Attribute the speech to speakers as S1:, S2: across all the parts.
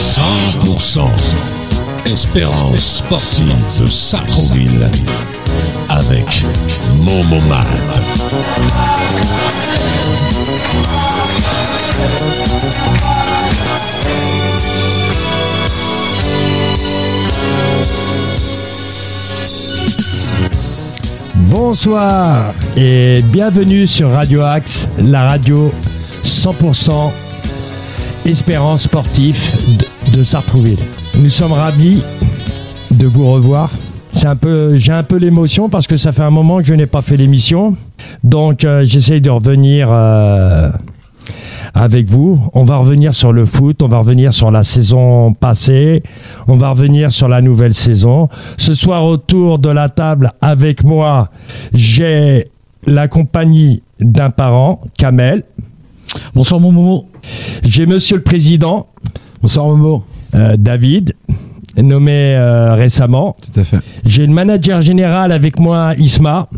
S1: 100% Espérance sportive de Sartreville avec Momomad.
S2: Bonsoir et bienvenue sur Radio Axe, la radio 100% espérance sportif de, de Sartrouville. Nous sommes ravis de vous revoir. C'est un peu, j'ai un peu l'émotion parce que ça fait un moment que je n'ai pas fait l'émission. Donc euh, j'essaye de revenir euh, avec vous. On va revenir sur le foot, on va revenir sur la saison passée, on va revenir sur la nouvelle saison. Ce soir autour de la table avec moi, j'ai la compagnie d'un parent, Kamel.
S3: Bonsoir mon Momo.
S2: J'ai Monsieur le Président.
S3: Bonsoir Momo.
S2: Euh, David, nommé euh, récemment.
S3: Tout à fait.
S2: J'ai le manager général avec moi, Isma,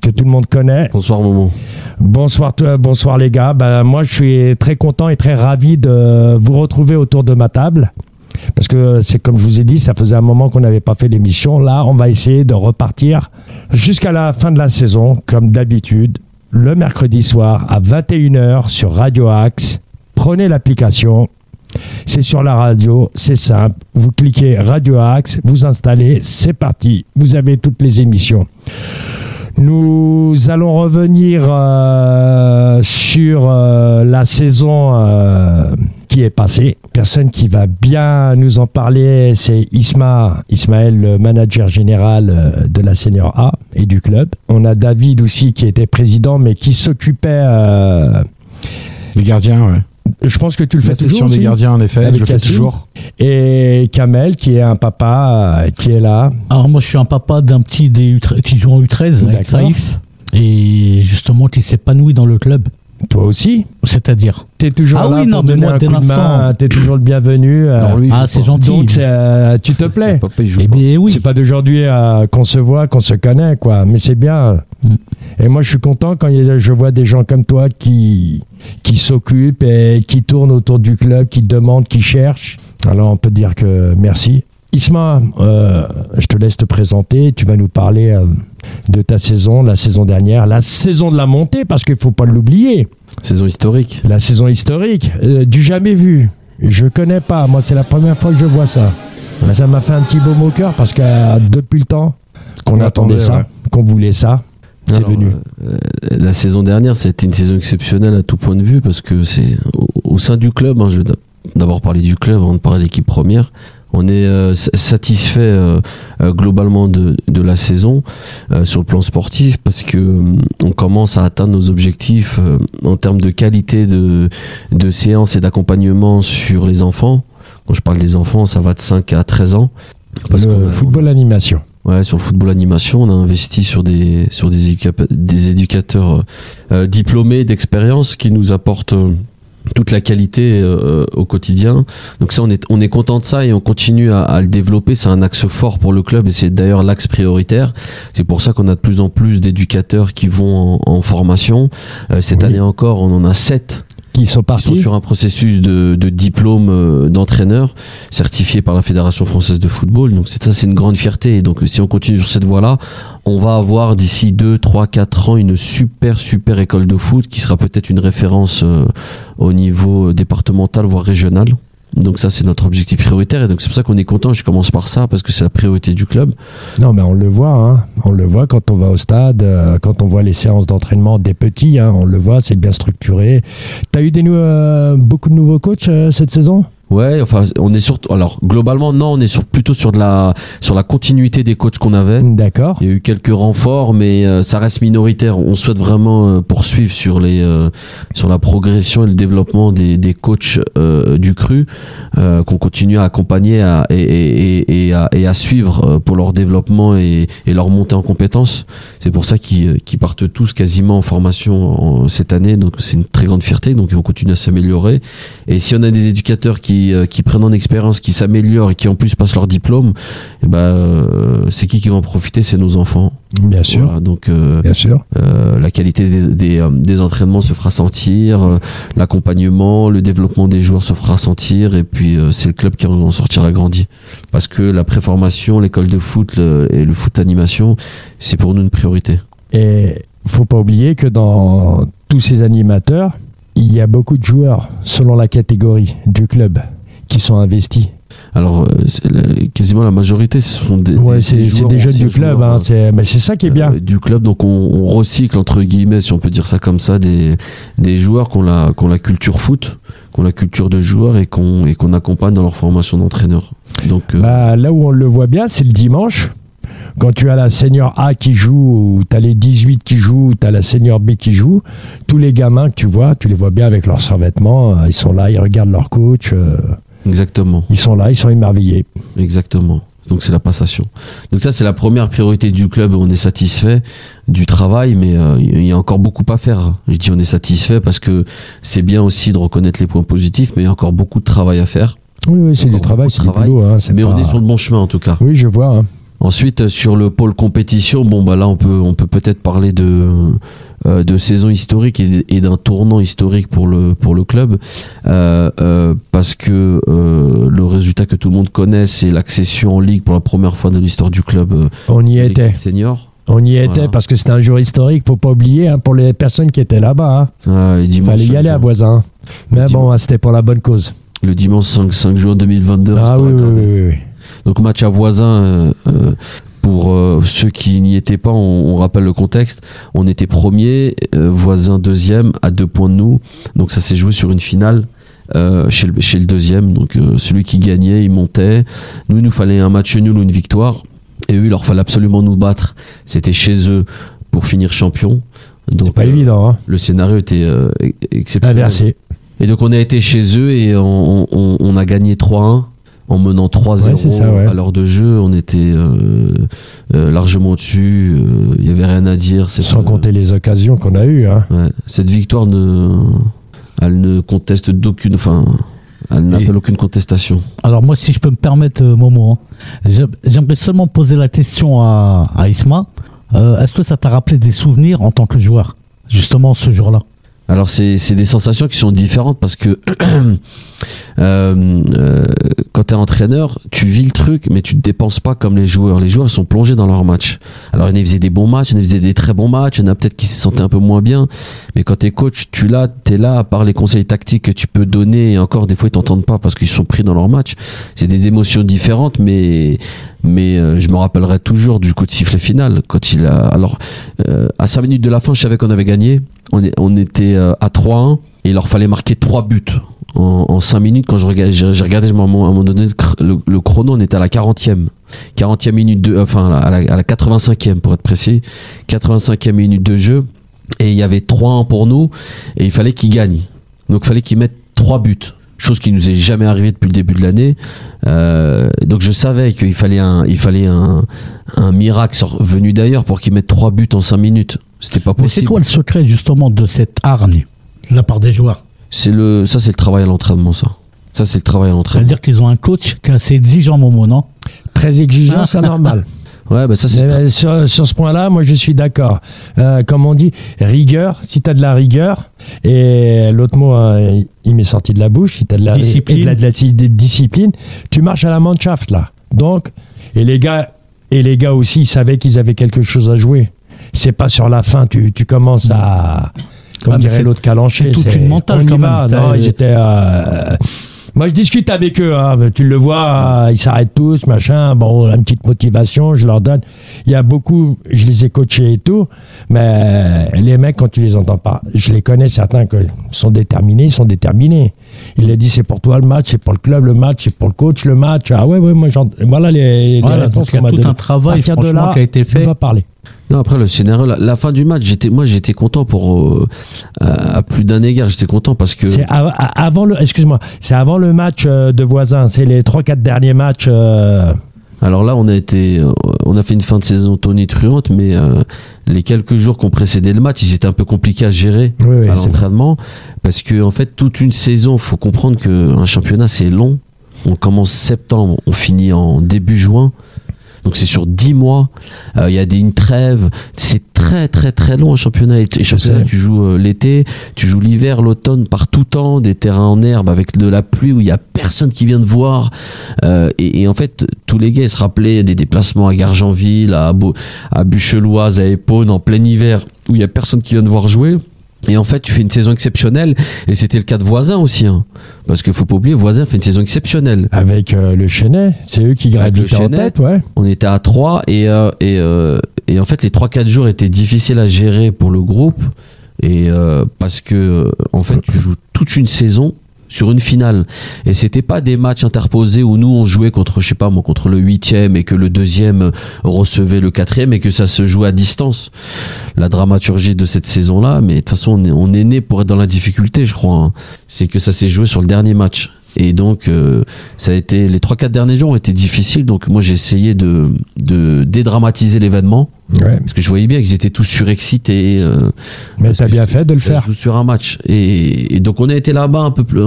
S2: que tout le monde connaît.
S4: Bonsoir Momo.
S2: Bonsoir, toi, bonsoir les gars. Ben, moi, je suis très content et très ravi de vous retrouver autour de ma table. Parce que c'est comme je vous ai dit, ça faisait un moment qu'on n'avait pas fait l'émission. Là, on va essayer de repartir jusqu'à la fin de la saison, comme d'habitude, le mercredi soir à 21h sur Radio Axe. Prenez l'application. C'est sur la radio, c'est simple. Vous cliquez Radio Axe, vous installez, c'est parti. Vous avez toutes les émissions. Nous allons revenir euh, sur euh, la saison euh, qui est passée. Personne qui va bien nous en parler, c'est Isma, Ismaël, le manager général euh, de la Senior A et du club. On a David aussi qui était président, mais qui s'occupait. euh,
S3: Les gardiens, ouais.
S2: Je pense que tu le
S3: La
S2: fais toujours.
S3: session des
S2: aussi
S3: gardiens, en effet,
S2: Avec
S3: je le fais toujours.
S2: Et Kamel, qui est un papa, euh, qui est là.
S5: Alors moi je suis un papa d'un petit des U13 qui joue en U13 avec. Saïf et justement qui s'épanouit dans le club.
S2: Toi aussi.
S5: C'est-à-dire
S2: T'es toujours
S5: Ah
S2: là
S5: oui,
S2: pour
S5: non, mais
S2: donner
S5: moi,
S2: un coup de main. T'es toujours le bienvenu. euh,
S4: Alors lui,
S5: Ah c'est gentil.
S2: donc, euh, tu te plais.
S4: Papa, il joue
S5: Eh
S4: pas.
S5: bien oui.
S2: C'est pas d'aujourd'hui euh, qu'on se voit, qu'on se connaît, quoi. Mais c'est bien.
S5: Mm.
S2: Et moi, je suis content quand je vois des gens comme toi qui, qui s'occupent et qui tournent autour du club, qui demandent, qui cherchent. Alors, on peut dire que merci. Isma, euh, je te laisse te présenter. Tu vas nous parler euh, de ta saison, la saison dernière, la saison de la montée, parce qu'il faut pas l'oublier.
S4: Saison historique.
S2: La saison historique, euh, du jamais vu. Je connais pas. Moi, c'est la première fois que je vois ça. Ben, ça m'a fait un petit beau au cœur parce que depuis le temps qu'on
S3: On
S2: attendait
S3: attendait,
S2: ça,
S3: ouais.
S2: qu'on voulait ça,
S4: Alors,
S2: venu.
S4: euh, la saison dernière, c'était une saison exceptionnelle à tout point de vue parce que c'est au, au sein du club. hein, je vais d'abord parler du club avant de parler de l'équipe première. On est euh, satisfait euh, globalement de, de la saison sur le plan sportif parce que on commence à atteindre nos objectifs en termes de qualité de, de séance et d'accompagnement sur les enfants. Quand je parle des enfants, ça va de 5 à 13 ans. Parce
S2: le
S4: a-
S2: football animation.
S4: Ouais, sur le football animation, on a investi sur des sur des, éduca- des éducateurs euh, euh, diplômés d'expérience qui nous apportent euh, toute la qualité euh, au quotidien. Donc ça, on est on est content de ça et on continue à, à le développer. C'est un axe fort pour le club et c'est d'ailleurs l'axe prioritaire. C'est pour ça qu'on a de plus en plus d'éducateurs qui vont en, en formation. Euh, cette
S2: Oui.
S4: année encore, on en a sept
S2: Qui sont
S4: qui sont
S2: partis.
S4: sur un processus de, de diplôme euh, d'entraîneur certifié par la Fédération française de football. Donc c'est ça, c'est une grande fierté. Et donc si on continue sur cette voie-là, on va avoir d'ici 2, 3, 4 ans une super, super école de foot qui sera peut-être une référence euh, au niveau départemental, voire régional. Donc ça, c'est notre objectif prioritaire. Et donc c'est pour ça qu'on est content. Je commence par ça parce que c'est la priorité du club.
S2: Non, mais on le voit. Hein. On le voit quand on va au stade, euh, quand on voit les séances d'entraînement des petits. Hein, on le voit, c'est bien structuré. T'as eu des euh, beaucoup de nouveaux coachs euh, cette saison?
S4: Ouais, enfin, on est sur. Alors, globalement, non, on est sur, plutôt sur de la, sur la continuité des coachs qu'on avait.
S2: D'accord.
S4: Il y a eu quelques renforts, mais euh, ça reste minoritaire. On souhaite vraiment euh, poursuivre sur les, euh, sur la progression et le développement des, des coachs euh, du cru, qu'on continue à accompagner à, et, et, et, et à, et à suivre pour leur développement et, leur montée en compétences. C'est pour ça qu'ils partent tous quasiment en formation en- cette année. Donc, c'est une très grande fierté. Donc, ils vont continuer à s'améliorer. Et si on a des éducateurs qui, euh, qui prennent en expérience, qui s'améliorent et qui en plus passent leur diplôme, eh ben, euh, c'est qui qui va en profiter? C'est nos enfants.
S2: Bien sûr.
S4: Voilà, donc euh,
S2: Bien sûr.
S4: euh, la qualité des, des, des entraînements se fera sentir, euh, l'accompagnement, le développement des joueurs se fera sentir, et puis c'est le club qui en sortira grandi. Parce que la préformation, l'école de foot le- et le foot animation, c'est pour nous une priorité.
S2: Et faut pas oublier que dans tous ces animateurs, il y a beaucoup de joueurs, selon la catégorie du club, qui sont investis.
S4: Alors, euh, quasiment la majorité, ce sont des,
S2: Ouais,
S4: des-
S2: c'est
S4: des
S2: c'est
S4: joueurs
S2: des jeunes du club.
S4: joueurs,
S2: hein,
S4: euh,
S2: c'est- mais c'est ça qui est bien.
S4: euh, du club. Donc on, on recycle entre guillemets, si on peut dire ça comme ça, des, des joueurs qui ont la, qui ont la culture foot, qui ont la culture de joueur et qu'on et qu'on accompagne dans leur formation d'entraîneur. Donc euh,
S2: Bah, là où on le voit bien, c'est le dimanche. Quand tu as la senior A qui joue, ou tu as les 18 qui jouent, ou tu as la senior B qui joue, tous les gamins que tu vois, tu les vois bien avec leurs survêtements, euh, ils sont là, ils regardent leur coach, euh,
S4: exactement,
S2: ils sont là, ils sont émerveillés.
S4: exactement. Donc c'est la passation. Donc ça c'est la première priorité du club. On est satisfait du travail, mais euh, il y a encore beaucoup à faire. Je dis on est satisfait parce que c'est bien aussi de reconnaître les points positifs, mais il y a encore beaucoup de travail à faire.
S2: Oui, oui, c'est du travail, c'est du boulot. Hein,
S4: Mais on est sur le bon chemin en tout cas.
S2: Oui, je vois. hein.
S4: Ensuite, euh, sur le pôle compétition, bon bah là on peut on peut peut-être parler de euh, de saison historique et, et d'un tournant historique pour le pour le club euh, euh, parce que le résultat que tout le monde connaît, c'est l'accession en ligue pour la première fois de l'histoire du club
S2: On y était.
S4: senior.
S2: On y
S4: Voilà.
S2: était parce que c'était un jour historique, faut pas oublier, hein, pour les personnes qui étaient là-bas. hein.
S4: Ah,
S2: Il fallait y aller à voisin. Mais bon, hein, c'était pour la bonne cause.
S4: le dimanche 5, 5 juin 2022.
S2: Ah oui, oui, oui.
S4: Donc match à voisin. euh, euh, pour euh, ceux qui n'y étaient pas, on, on rappelle le contexte. On était premier, euh, voisin deuxième, à deux points de nous. Donc ça s'est joué sur une finale euh, chez, le, chez le deuxième. Donc euh, celui qui gagnait, il montait. Nous, il nous fallait un match nul ou une victoire. Et eux, il leur fallait absolument nous battre. C'était chez eux pour finir champion.
S2: C'est
S4: Donc
S2: pas évident, hein.
S4: le scénario était euh, exceptionnel.
S2: Inversé.
S4: Et donc on a été chez eux et on, on- on a gagné 3-1 en menant 3-0
S2: Ouais, c'est ça, ouais.
S4: à l'heure de jeu. On était euh, euh, largement au-dessus. euh, Il y avait rien à dire. C'est
S2: Sans compter les occasions qu'on a eues. Hein.
S4: Ouais, cette victoire ne, elle ne conteste d'aucune, enfin, elle n'appelle aucune contestation.
S5: Alors moi, si je peux me permettre, Momo, hein, j'ai- j'aimerais seulement poser la question à, à Isma. Euh, Est-ce que ça t'a rappelé des souvenirs en tant que joueur, justement ce jour-là?
S4: Alors c'est des sensations qui sont différentes parce que euh, euh, quand t'es entraîneur, tu vis le truc, mais tu te dépenses pas comme les joueurs. Les joueurs sont plongés dans leur match. Alors il y en a faisaient des bons matchs, il y en a faisaient des très bons matchs, il y en a peut-être qui se sentaient un peu moins bien. Mais quand t'es coach, tu là, t'es là à part les conseils tactiques que tu peux donner. Et encore des fois ils t'entendent pas parce qu'ils sont pris dans leur match. C'est des émotions différentes, mais mais euh, je me rappellerai toujours du coup de sifflet final quand il a alors euh, à 5 minutes de la fin je savais qu'on avait gagné on, était euh, à 3-1 et il leur fallait marquer 3 buts en, en 5 minutes. Quand je regardais j'ai regardé à un moment donné le, chrono on était à la 40e 40e minute de enfin à la, à la 85e pour être précis. 85e minute de jeu. Et il y avait 3-1 pour nous et il fallait qu'ils gagnent. Donc il fallait qu'ils mettent 3 buts. Chose qui nous est jamais arrivée depuis le début de l'année. Euh, donc je savais qu'il fallait un, un, miracle venu d'ailleurs pour qu'ils mettent trois buts en cinq minutes. C'était pas
S5: Mais c'est
S4: possible.
S5: quoi le secret justement de cette hargne de la part des joueurs
S4: C'est le, ça c'est le travail à l'entraînement, ça. Ça c'est le travail à l'entraînement.
S5: C'est-à-dire qu'ils ont un coach qui est assez exigeant, Momo, non?
S2: Très exigeant, c'est normal.
S4: Ouais, bah ça c'est.
S2: Mais, euh, sur, sur ce point-là, moi je suis d'accord. Euh, comme on dit, rigueur, si tu as de la rigueur, et l'autre mot, hein, il m'est sorti de la bouche, si tu as de la,
S5: Discipline.
S2: et de la, de discipline, tu marches à la Mannschaft là. Donc, et les gars, et les gars aussi, ils savaient qu'ils avaient quelque chose à jouer. C'est pas sur la fin, tu, tu commences à. Comme
S5: Ah,
S2: dirait l'autre calanché.
S5: c'est toute une mentale, quand
S2: va.
S5: même.
S2: Non, ils étaient. euh, moi, je discute avec eux. hein. Tu le vois, ils s'arrêtent tous, machin. Bon, une petite motivation, je leur donne. Il y a beaucoup, je les ai coachés et tout, mais les mecs, quand tu les entends pas, je les connais certains qui sont déterminés, ils sont déterminés. Il a dit c'est pour toi le match, c'est pour le club le match, c'est pour le coach le match. Ah ouais, ouais, moi j'en. Voilà les, les
S5: Voilà,
S2: réponses
S5: donc il y a
S2: qu'on
S5: tout un travail,
S2: À partir de
S5: franchement,
S2: là,
S5: qui a été fait.
S2: On va parler.
S4: Non, après le scénario, la, la fin du match, j'étais, moi j'étais content pour euh, à, à plus d'un égard. J'étais content parce que
S2: C'est av- avant le, excuse-moi, c'est avant le match euh, de voisins. C'est les 3-4 derniers matchs. euh,
S4: alors là, on a été, euh, on a fait une fin de saison tonitruante, mais euh, les quelques jours qu'on précédait le match, ils étaient un peu compliqués à gérer
S2: Oui, oui,
S4: à l'entraînement parce que en fait toute une saison, faut comprendre que un championnat c'est long. On commence septembre, on finit en début juin. Donc c'est sur 10 mois, Euh, il y a des, une trêve, c'est très très très long un championnat. Et, et championnat, tu joues euh, l'été, tu joues l'hiver, l'automne, par tout temps, des terrains en herbe avec de la pluie où il y a personne qui vient te voir. Euh, et, et en fait, tous les gars ils se rappelaient des déplacements à Gargenville, à, à Bucheloise, à Épône en plein hiver où il y a personne qui vient te voir jouer. Et en fait, tu fais une saison exceptionnelle, et c'était le cas de Voisin aussi, hein. parce qu'il faut pas oublier, Voisin fait une saison exceptionnelle.
S2: avec euh, le Chenet, c'est eux qui gravitaient en
S4: Chenet.
S2: tête, ouais.
S4: On était à 3 et, euh, et, euh, et en fait les 3-4 jours étaient difficiles à gérer pour le groupe et euh, parce que euh, en fait tu joues toute une saison sur une finale. Et c'était pas des matchs interposés où nous on jouait contre je sais pas moi contre le huitième et que le deuxième recevait le quatrième et que ça se jouait à distance. La dramaturgie de cette saison là mais de toute façon on est, on est né pour être dans la difficulté je crois hein. c'est que ça s'est joué sur le dernier match et donc euh, ça a été les trois quatre derniers jours ont été difficiles. Donc moi j'ai essayé de de dédramatiser l'événement.
S2: Ouais.
S4: parce que je voyais bien qu'ils étaient tous surexcités euh,
S2: Mais t'as bien fait de le faire.
S4: sur un match. Et, et donc on a été là-bas un peu plus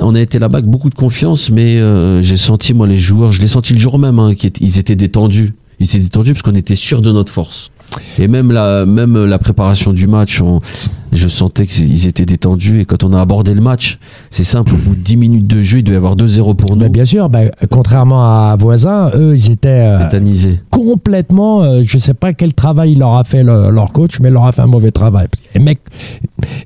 S4: on a été là-bas avec beaucoup de confiance mais euh, j'ai senti moi les joueurs je l'ai senti le jour même hein, qu'ils étaient- ils étaient détendus. Ils étaient détendus parce qu'on était sûr de notre force et même la même la préparation du match on- je sentais qu'ils étaient détendus et quand on a abordé le match c'est simple au bout de 10 minutes de jeu il devait y avoir 2-0 pour nous
S2: bien sûr, bah, contrairement à voisins, eux, ils étaient euh, complètement. euh, je sais pas quel travail il leur a fait le- leur coach, mais il leur a fait un mauvais travail. Les mecs,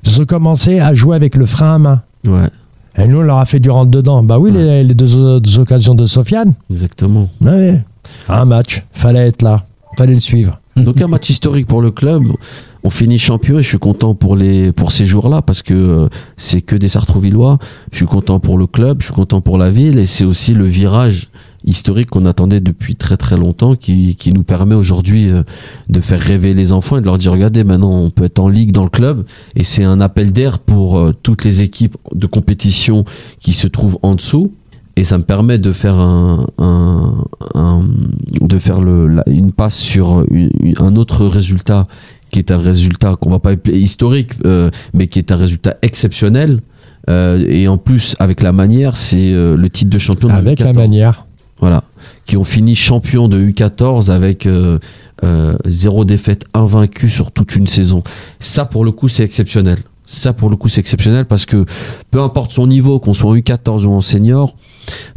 S2: ils ont commencé à jouer avec le frein à main.
S4: ouais
S2: Et nous, on leur a fait du rentre dedans. Bah oui, les, les deux, deux occasions de Sofiane.
S4: exactement
S2: Ouais. Un match, fallait être là, fallait le suivre.
S4: Donc un match historique pour le club. On finit champion et je suis content pour les pour ces jours-là parce que euh, c'est que des Sartrouvillois. Je suis content pour le club, je suis content pour la ville et c'est aussi le virage historique qu'on attendait depuis très très longtemps qui, qui nous permet aujourd'hui euh, de faire rêver les enfants et de leur dire regardez maintenant on peut être en ligue dans le club et c'est un appel d'air pour euh, toutes les équipes de compétition qui se trouvent en dessous et ça me permet de faire un, un, un- de faire le, la- une passe sur une- une- un autre résultat qui est un résultat qu'on va pas appeler historique euh, mais qui est un résultat exceptionnel Euh, et en plus avec la manière c'est euh, le titre de champion de
S2: Avec la
S4: U14.
S2: manière.
S4: Voilà. Qui ont fini champion de U14 avec euh, euh, zéro défaite invaincue sur toute une saison. Ça, pour le coup, c'est exceptionnel. Ça, pour le coup, c'est exceptionnel parce que peu importe son niveau, qu'on soit en U14 ou en senior,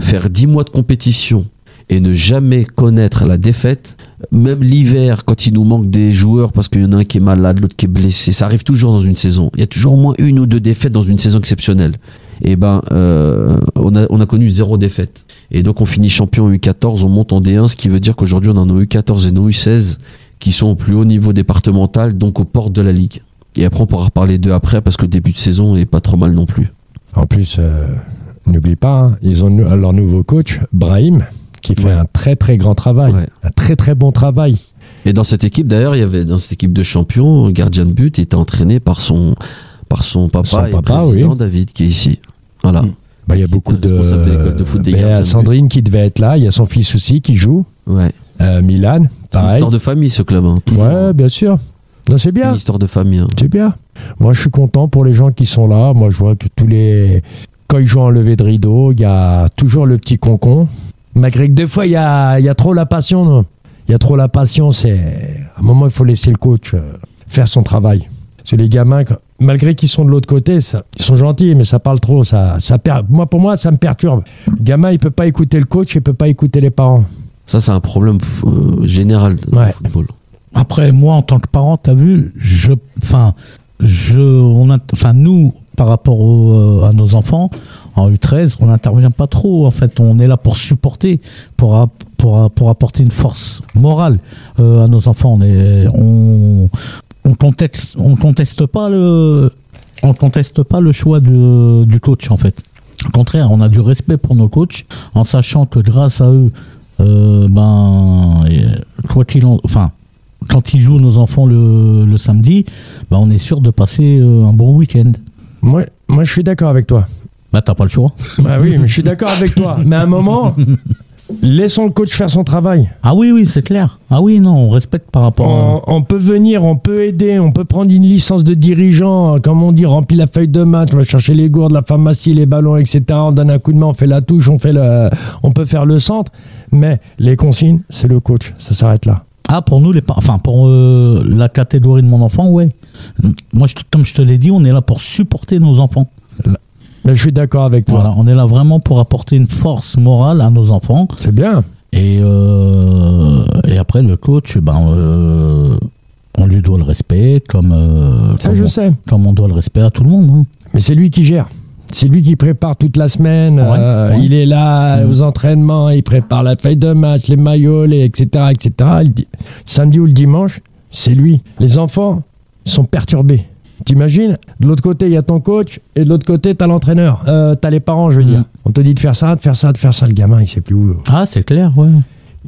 S4: faire 10 mois de compétition et ne jamais connaître la défaite, même l'hiver, quand il nous manque des joueurs parce qu'il y en a un qui est malade, l'autre qui est blessé, ça arrive toujours dans une saison. Il y a toujours au moins une ou deux défaites dans une saison exceptionnelle. Et ben, euh, on, a, on a connu zéro défaite. Et donc on finit champion en U14, on monte en D1, ce qui veut dire qu'aujourd'hui on a U14 et nos U16 qui sont au plus haut niveau départemental, donc aux portes de la Ligue. Et après on pourra reparler d'eux après parce que le début de saison est pas trop mal non plus.
S2: En plus, euh, n'oublie pas, hein, ils ont leur nouveau coach, Brahim, qui fait
S4: Ouais.
S2: un très très grand travail.
S4: Ouais.
S2: Un très très bon travail.
S4: Et dans cette équipe d'ailleurs, il y avait dans cette équipe de champions, gardien de but était entraîné par son par son papa
S2: Son
S4: et
S2: papa,
S4: président
S2: oui.
S4: David qui est ici. Voilà.
S3: Mm.
S2: Bah, il y a beaucoup de.
S4: de foot des but.
S2: Sandrine qui devait être là. Il y a son fils aussi qui joue.
S4: Ouais.
S2: Euh, Milan,
S4: C'est une
S2: pareil.
S4: histoire de famille ce club. Hein.
S2: Ouais, bien sûr. C'est
S4: Une
S2: bien.
S4: histoire de famille. hein.
S2: C'est bien. Moi, je suis content pour les gens qui sont là. Moi, je vois que tous les. Quand ils jouent en levée de rideau, il y a toujours le petit concon. Malgré que des fois, il y a, il y a trop la passion. non. Il y a trop la passion. C'est À un moment, il faut laisser le coach euh, faire son travail. Parce que les gamins, malgré qu'ils sont de l'autre côté, ça- ils sont gentils, mais ça parle trop. Ça, ça per- moi, pour moi, ça me perturbe. Le gamin, il peut pas écouter le coach, il peut pas écouter les parents.
S4: Ça c'est un problème euh, général
S2: Ouais.
S4: le football.
S5: Après, moi, en tant que parent, t'as vu, je, enfin, je, on, a- enfin, nous, par rapport au, euh, à nos enfants, en U13, on n'intervient pas trop. En fait, on est là pour supporter, pour, pour, pour apporter une force morale euh, à nos enfants. On est, on, on contexte, on conteste pas le, on conteste pas le choix de- du coach en fait. Au contraire, on a du respect pour nos coachs en sachant que grâce à eux, euh, ben, quoi qu'il en, enfin, quand ils jouent nos enfants le, le samedi, ben, on est sûr de passer euh, un bon week-end.
S2: Moi, moi, je suis d'accord avec toi.
S5: Bah t'as pas le choix.
S2: Bah oui, mais je suis d'accord avec toi. Mais à un moment, laissons le coach faire son travail.
S5: Ah oui, oui, c'est clair. Ah oui, non, on respecte par rapport. à...
S2: On, on peut venir, on peut aider, on peut prendre une licence de dirigeant, comme on dit, remplir la feuille de match, on va chercher les gourdes, la pharmacie, les ballons, etc. On donne un coup de main, on fait la touche, on fait le, on peut faire le centre. Mais les consignes, c'est le coach. Ça s'arrête là.
S5: Ah, pour nous, les enfin, pour euh, la catégorie de mon enfant, ouais. Moi, je- comme je te l'ai dit, on est là pour supporter nos enfants.
S2: Mais je suis d'accord avec toi.
S5: Voilà, on est là vraiment pour apporter une force morale à nos enfants.
S2: C'est bien.
S5: Et, euh, et après, le coach, ben, euh, on lui doit le respect, comme, euh,
S2: Ça,
S5: comme,
S2: je
S5: on,
S2: sais.
S5: comme on doit le respect à tout le monde. hein.
S2: Mais c'est lui qui gère. C'est lui qui prépare toute la semaine.
S5: Ouais,
S2: euh,
S5: ouais.
S2: Il est là
S5: Mhm.
S2: aux entraînements, il prépare la feuille de match, les maillots, les, etc., etc. Il dit- samedi ou le dimanche, c'est lui. Les enfants sont perturbés. T'imagines? De l'autre côté, il y a ton coach, et de l'autre côté, t'as l'entraîneur. Euh, t'as les parents, je veux dire. On te dit de faire ça, de faire ça, de faire ça. Le gamin, il sait plus où.
S5: Ah, c'est clair, ouais.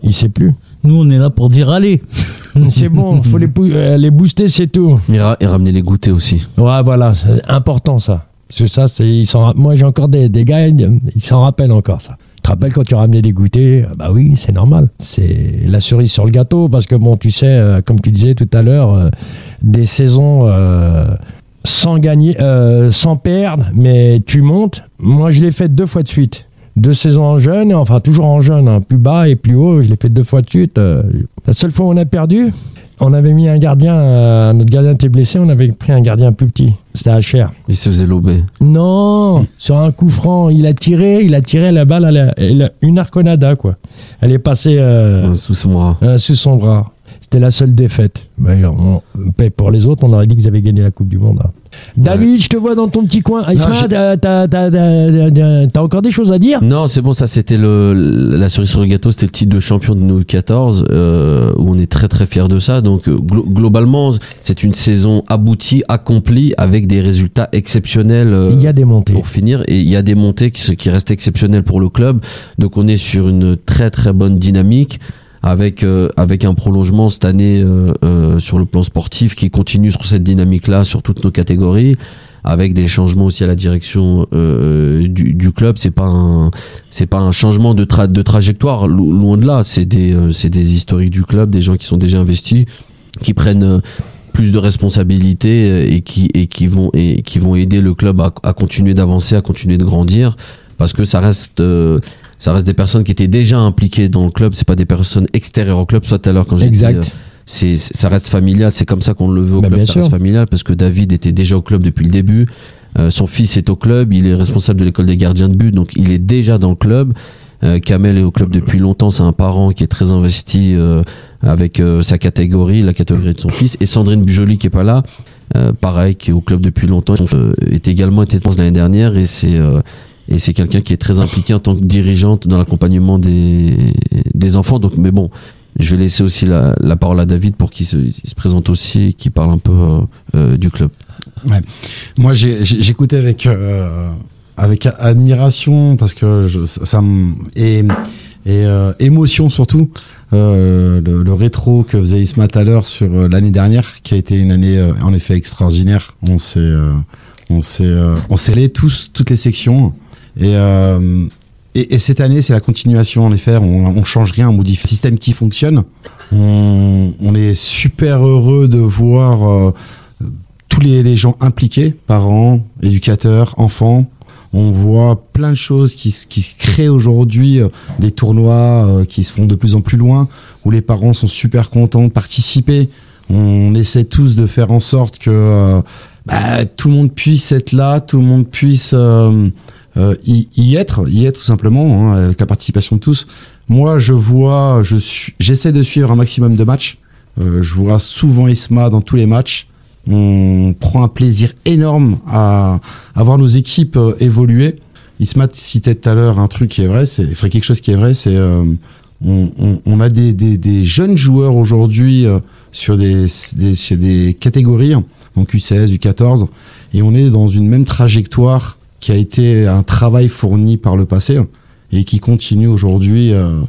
S2: Il sait plus.
S5: Nous, on est là pour dire allez.
S2: c'est bon, faut les, pou- euh, les booster, c'est tout.
S4: Et, ra- et ramener les goûters aussi.
S2: Ouais, voilà, c'est important ça. Parce que ça, c'est, moi j'ai encore des, des gars, ils s'en rappellent encore ça. Tu te rappelles quand tu ramenais des goûters? Bah oui, c'est normal. C'est la cerise sur le gâteau parce que bon, tu sais, euh, comme tu disais tout à l'heure, euh, des saisons euh, sans gagner, sans perdre, mais tu montes. Moi, je l'ai fait deux fois de suite. Deux saisons en jeune, et enfin toujours en jeune, hein, plus bas et plus haut. Je l'ai fait deux fois de suite. euh. la seule fois où on a perdu, on avait mis un gardien, euh, notre gardien était blessé, on avait pris un gardien plus petit. C'était HR.
S4: Il se faisait lober.
S2: Non, sur un coup franc, il a tiré, il a tiré la balle, elle a- elle a- une arconada quoi. Elle est passée euh,
S4: euh, sous son bras.
S2: euh, sous son bras. C'était la seule défaite. Mais on- paix pour les autres, on aurait dit qu'ils avaient gagné la Coupe du Monde. hein. David, je te vois dans ton petit coin. Isma, t'as- encore des choses à dire?
S4: Non, c'est bon, ça c'était le la cerise sur le gâteau, c'était le titre de champion de nous 14 euh, où on est très très fiers de ça. Donc euh, glo- globalement, c'est une saison aboutie, accomplie avec des résultats exceptionnels. euh,
S2: Il y a des montées.
S4: pour finir et il y a des montées qui restent exceptionnelles pour le club donc on est sur une très très bonne dynamique avec euh, avec un prolongement cette année euh, euh, sur le plan sportif qui continue sur cette dynamique là sur toutes nos catégories avec des changements aussi à la direction euh, du, du club. C'est pas un c'est pas un changement de tra- de trajectoire lo- loin de là. C'est des euh, c'est des historiques du club des gens qui sont déjà investis qui prennent euh, plus de responsabilités euh, et qui et qui vont et qui vont aider le club à, à continuer d'avancer, à continuer de grandir, parce que ça reste euh, ça reste des personnes qui étaient déjà impliquées dans le club. C'est pas des personnes extérieures au club. Soit à l'heure quand j'ai dit,
S2: Exact.
S4: euh, c'est ça reste familial. C'est comme ça qu'on le veut au
S2: Bah,
S4: club. Ça reste familial parce que David était déjà au club depuis le début. Euh, son fils est au club. Il est responsable de l'école des gardiens de but, donc il est déjà dans le club. Euh, Kamel est au club depuis longtemps. C'est un parent qui est très investi euh, avec euh, sa catégorie, la catégorie de son fils. Et Sandrine Bujoli qui est pas là, euh, pareil, qui est au club depuis longtemps, euh, est également été trans l'année dernière et c'est euh, et c'est quelqu'un qui est très impliqué en tant que dirigeante dans l'accompagnement des des enfants. Donc, mais bon, je vais laisser aussi la, la parole à David pour qu'il se, présente aussi et qu'il parle un peu euh, euh, du club.
S3: Moi, j'ai- j'ai- j'écoutais avec euh, avec admiration parce que ça, me et et émotion surtout le, rétro que faisait Isma tout à l'heure sur l'année dernière qui a été une année en effet extraordinaire. On s'est on s'est on allés tous toutes les sections et euh, et, et cette année, c'est la continuation, en effet. On, on change rien, on modifie le système qui fonctionne. On, on est super heureux de voir euh, tous les, les gens impliqués, parents, éducateurs, enfants. On voit plein de choses qui, qui se créent aujourd'hui, euh, des tournois euh, qui se font de plus en plus loin, où les parents sont super contents de participer. On essaie tous de faire en sorte que euh, bah, tout le monde puisse être là, tout le monde puisse euh, y, y être, y être tout simplement, hein, avec la participation de tous. Moi, je vois, je j'essaie de suivre un maximum de matchs. Euh, je vois souvent Isma dans tous les matchs. On prend un plaisir énorme à, à voir nos équipes euh, évoluer. Isma citait tout à l'heure un truc qui est vrai, c'est enfin, quelque chose qui est vrai, c'est euh, on, on, on a des, des, des jeunes joueurs aujourd'hui euh, sur des, sur des catégories, donc U16, U14, et on est dans une même trajectoire qui a été un travail fourni par le passé et qui continue aujourd'hui euh,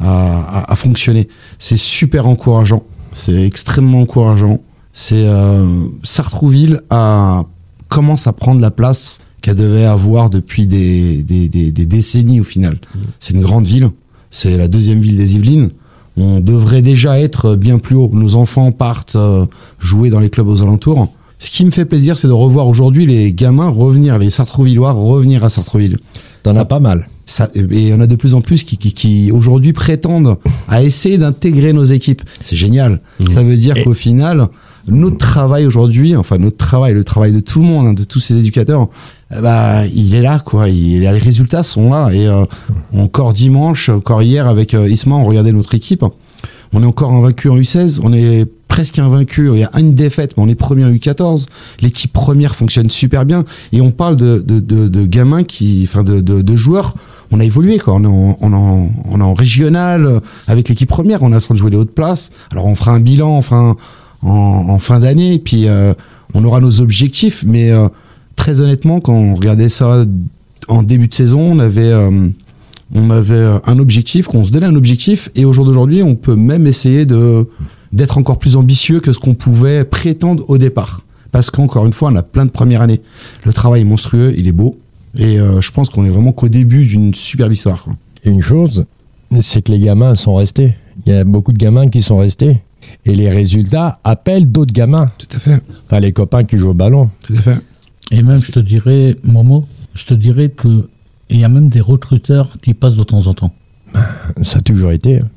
S3: à, à- à fonctionner. C'est super encourageant, c'est extrêmement encourageant. C'est euh, Sartrouville a commence à prendre la place qu'elle devait avoir depuis des, des, des, décennies au final. C'est une grande ville, c'est la deuxième ville des Yvelines. On devrait déjà être bien plus haut. Nos enfants partent euh, jouer dans les clubs aux alentours. Ce qui me fait plaisir, c'est de revoir aujourd'hui les gamins revenir, les Sartrouvillois revenir à Sartrouville.
S2: T'en as pas mal.
S3: Ça, et il y en a de plus en plus qui, qui, qui aujourd'hui prétendent à essayer d'intégrer nos équipes. C'est génial. Ça veut dire
S2: Et-
S3: qu'au final, notre travail aujourd'hui, enfin notre travail, le travail de tout le monde, hein, de tous ces éducateurs, eh bah, il est là, quoi. Il, les résultats sont là. Et euh, encore dimanche, encore hier avec euh, Isma, on regardait notre équipe. On est encore invaincu en U16. On est presque invaincu. Il y a une défaite, mais on est premier en U14. L'équipe première fonctionne super bien. Et on parle de, de, gamins qui, enfin, de, de, joueurs. On a évolué, quoi. On est en, on régional euh, avec l'équipe première. On est en train de jouer les hautes places. Alors, on fera un bilan, en, fin d'année. Puis, euh, on aura nos objectifs. Mais euh, très honnêtement, quand on regardait ça en début de saison, on avait, on avait un objectif, qu'on se donnait un objectif, et au jour d'aujourd'hui, on peut même essayer de d'être encore plus ambitieux que ce qu'on pouvait prétendre au départ. Parce qu'encore une fois, on a plein de premières années. Le travail est monstrueux, il est beau, et euh, je pense qu'on est vraiment qu'au début d'une superbe histoire. quoi.
S2: Et une chose, c'est que les gamins sont restés. Il y a beaucoup de gamins qui sont restés. Et les résultats appellent d'autres gamins.
S3: Tout à fait,
S2: Enfin, les copains qui jouent au ballon.
S3: tout à fait.
S5: Et même, je te dirais, Momo, je te dirais que il y a même des recruteurs qui passent de temps en temps.
S2: Ça a toujours été. hein.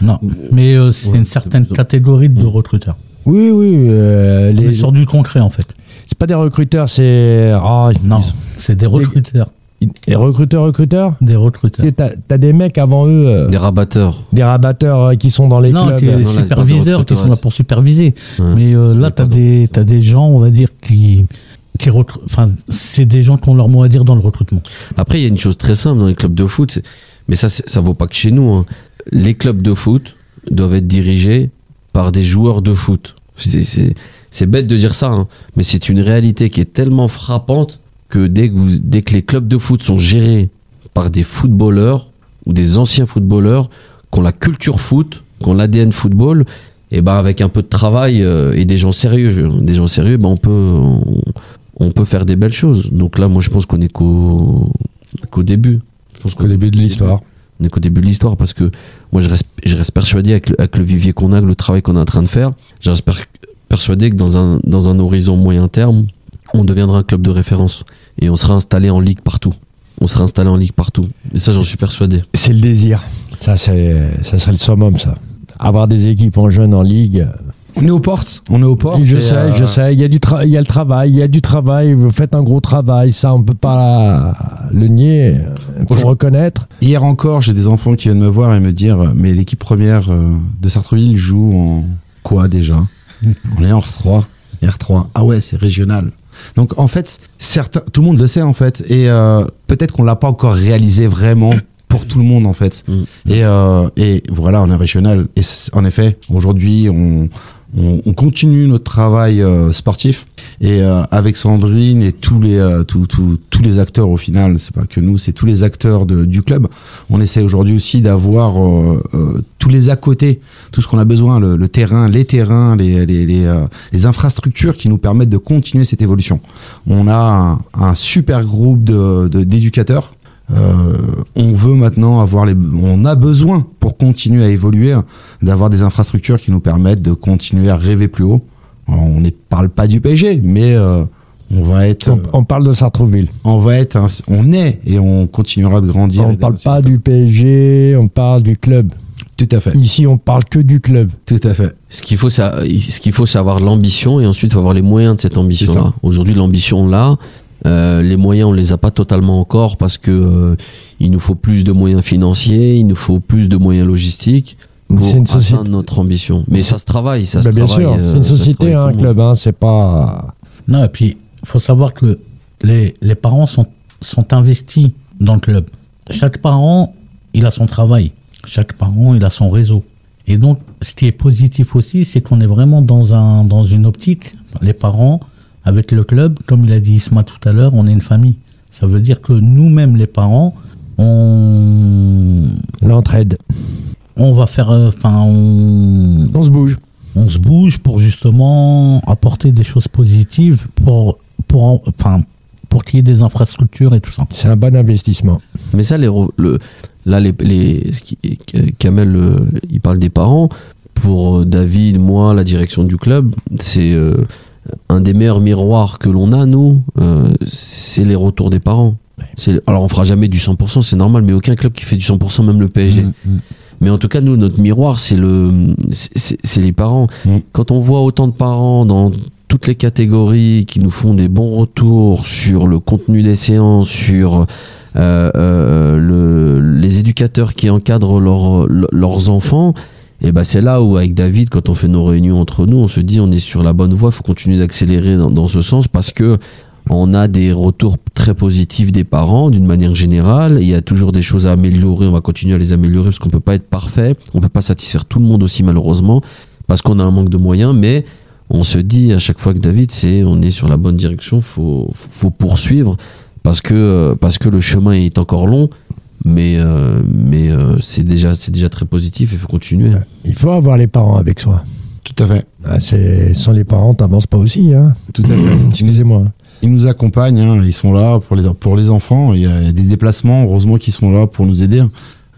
S5: Non, mais euh, c'est
S4: Ouais,
S5: une certaine catégorie de
S4: Mm.
S5: recruteurs.
S2: Oui, oui. euh,
S5: On est
S2: les...
S5: sur du concret, en fait.
S2: C'est pas des recruteurs, c'est. Ah,
S5: Non, c'est des recruteurs.
S2: Les recruteurs, recruteurs
S5: Des recruteurs.
S2: T'as t'as des mecs avant eux, euh,
S4: Des rabatteurs.
S2: des rabatteurs euh, qui sont dans les
S5: Non,
S2: clubs.
S5: qui
S4: Non, là, des
S5: superviseurs qui sont là pour superviser.
S4: Ouais.
S5: Mais euh, là, t'as des, t'as des gens, on va dire, qui, c'est des gens qui ont leur mot à dire dans le recrutement.
S4: Après, il y a une chose très simple dans les clubs de foot, mais ça, ça vaut pas que chez nous. hein. Les clubs de foot doivent être dirigés par des joueurs de foot. C'est- bête de dire ça, hein, mais c'est une réalité qui est tellement frappante que dès que, les clubs de foot sont gérés par des footballeurs ou des anciens footballeurs qui ont la culture foot, qui ont l'ADN football, et ben avec un peu de travail euh, et des gens sérieux, des gens sérieux, ben on peut on peut faire des belles choses. Donc là, moi, je pense qu'on est qu'au qu'au début. Je pense
S2: Au début de l'histoire.
S4: On est qu'au début de l'histoire parce que moi, je reste, je reste persuadé avec le, avec le vivier qu'on a, avec le travail qu'on est en train de faire, je reste per- persuadé que dans un, dans un horizon moyen terme, on deviendra un club de référence et on sera installé en ligue partout. On sera installé en ligue partout. Et ça, j'en suis persuadé.
S2: C'est le désir. Ça, c'est, ça serait le summum, ça. Avoir des équipes en jeunes en ligue.
S3: On est aux portes, on est aux portes.
S2: je
S3: et,
S2: sais,
S3: euh,
S2: je sais. Il y a du tra- il y a le travail, il y a du travail. Vous faites un gros travail. Ça, on peut pas le nier. Il faut
S3: Bonjour.
S2: reconnaître.
S3: Hier encore, j'ai des enfants qui viennent me voir et me dire euh, Mais l'équipe première euh, de Sartreville joue en quoi déjà? On est en R3. R3. Ah ouais, c'est régional. Donc en fait, certains, tout le monde le sait en fait. Et euh, peut-être qu'on l'a pas encore réalisé vraiment pour tout le monde en fait.
S4: Mm.
S3: Et, euh, et voilà, on est régional. Et en effet, aujourd'hui, on, on, on continue notre travail euh, sportif. Et euh, avec Sandrine et tous les euh, tous, tous, les acteurs au final, c'est pas que nous, c'est tous les acteurs de, du club. On essaie aujourd'hui aussi d'avoir tous les à côté, tout ce qu'on a besoin, le, le terrain, les terrains, les les, les, les infrastructures qui nous permettent de continuer cette évolution. On a un, un super groupe de de- d'éducateurs. Euh, on veut maintenant avoir les, on a besoin pour continuer à évoluer, d'avoir des infrastructures qui nous permettent de continuer à rêver plus haut. Alors, on ne parle pas du PSG, mais euh, on va être,
S2: On, on parle de Sartrouville.
S3: on va être, un- on est et on continuera de grandir.
S2: On ne parle pas du PSG, on parle du club.
S3: Tout à fait,
S2: Ici, on parle que du club.
S3: tout à fait.
S4: Ce qu'il faut, c'est ce qu'il faut, c'est avoir l'ambition et ensuite il faut avoir les moyens de cette ambition-là. Aujourd'hui, l'ambition on l'a. Euh, les moyens, on les a pas totalement encore parce que euh, il nous faut plus de moyens financiers, il nous faut plus de moyens logistiques pour
S2: C'est une
S4: atteindre
S2: société.
S4: notre ambition. Mais ça se travaille, ça
S2: Bah,
S4: se
S2: bien
S4: travaille.
S2: sûr,
S4: euh,
S2: c'est une
S4: se
S2: société, un club. Hein, c'est pas.
S5: Non, et puis, il faut savoir que les, les parents sont, sont investis dans le club. Chaque parent, il a son travail. Chaque parent, il a son réseau. Et donc, ce qui est positif aussi, c'est qu'on est vraiment dans, un, dans une optique, les parents, avec le club, comme il a dit Isma tout à l'heure, on est une famille. Ça veut dire que nous-mêmes, les parents, on,
S2: L'entraide.
S5: on va faire, euh, enfin, on,
S2: On se bouge.
S5: on se bouge pour justement apporter des choses positives pour, pour, en- enfin, pour qu'il y ait des infrastructures et tout ça.
S2: C'est un bon investissement.
S4: Mais ça, les, re- le, là, les, les, Kamel, euh, il parle des parents. Pour euh, David, moi, la direction du club, c'est euh, un des meilleurs miroirs que l'on a, nous, euh, c'est les retours des parents. Alors, on fera jamais du 100%, c'est normal, mais aucun club qui fait du 100%, même le PSG.
S3: Mm, mm.
S4: Mais en tout cas, nous, notre miroir, c'est le, c'est les parents.
S3: Mm.
S4: Quand on voit autant de parents dans toutes les catégories qui nous font des bons retours sur le contenu des séances, sur euh, euh, le, les éducateurs qui encadrent leurs enfants, et ben c'est là où avec David, quand on fait nos réunions entre nous, on se dit on est sur la bonne voie, il faut continuer d'accélérer dans, ce sens parce que on a des retours très positifs des parents d'une manière générale. Il y a toujours des choses à améliorer. On va continuer à les améliorer parce qu'on peut pas être parfait. On peut pas satisfaire tout le monde aussi malheureusement parce qu'on a un manque de moyens. Mais on se dit à chaque fois que David, c'est on est sur la bonne direction. Faut faut poursuivre parce que le chemin est encore long. Mais euh, mais euh, c'est déjà c'est déjà très positif. Il faut continuer.
S2: Il faut avoir les parents avec soi.
S3: Tout à fait.
S2: Ah, c'est- sans les parents, t'avances pas aussi. Hein.
S3: Tout à fait.
S2: Excusez-moi.
S3: Ils nous accompagnent, hein, ils sont là pour les, pour les enfants. Il y a des déplacements, heureusement qu'ils sont là pour nous aider.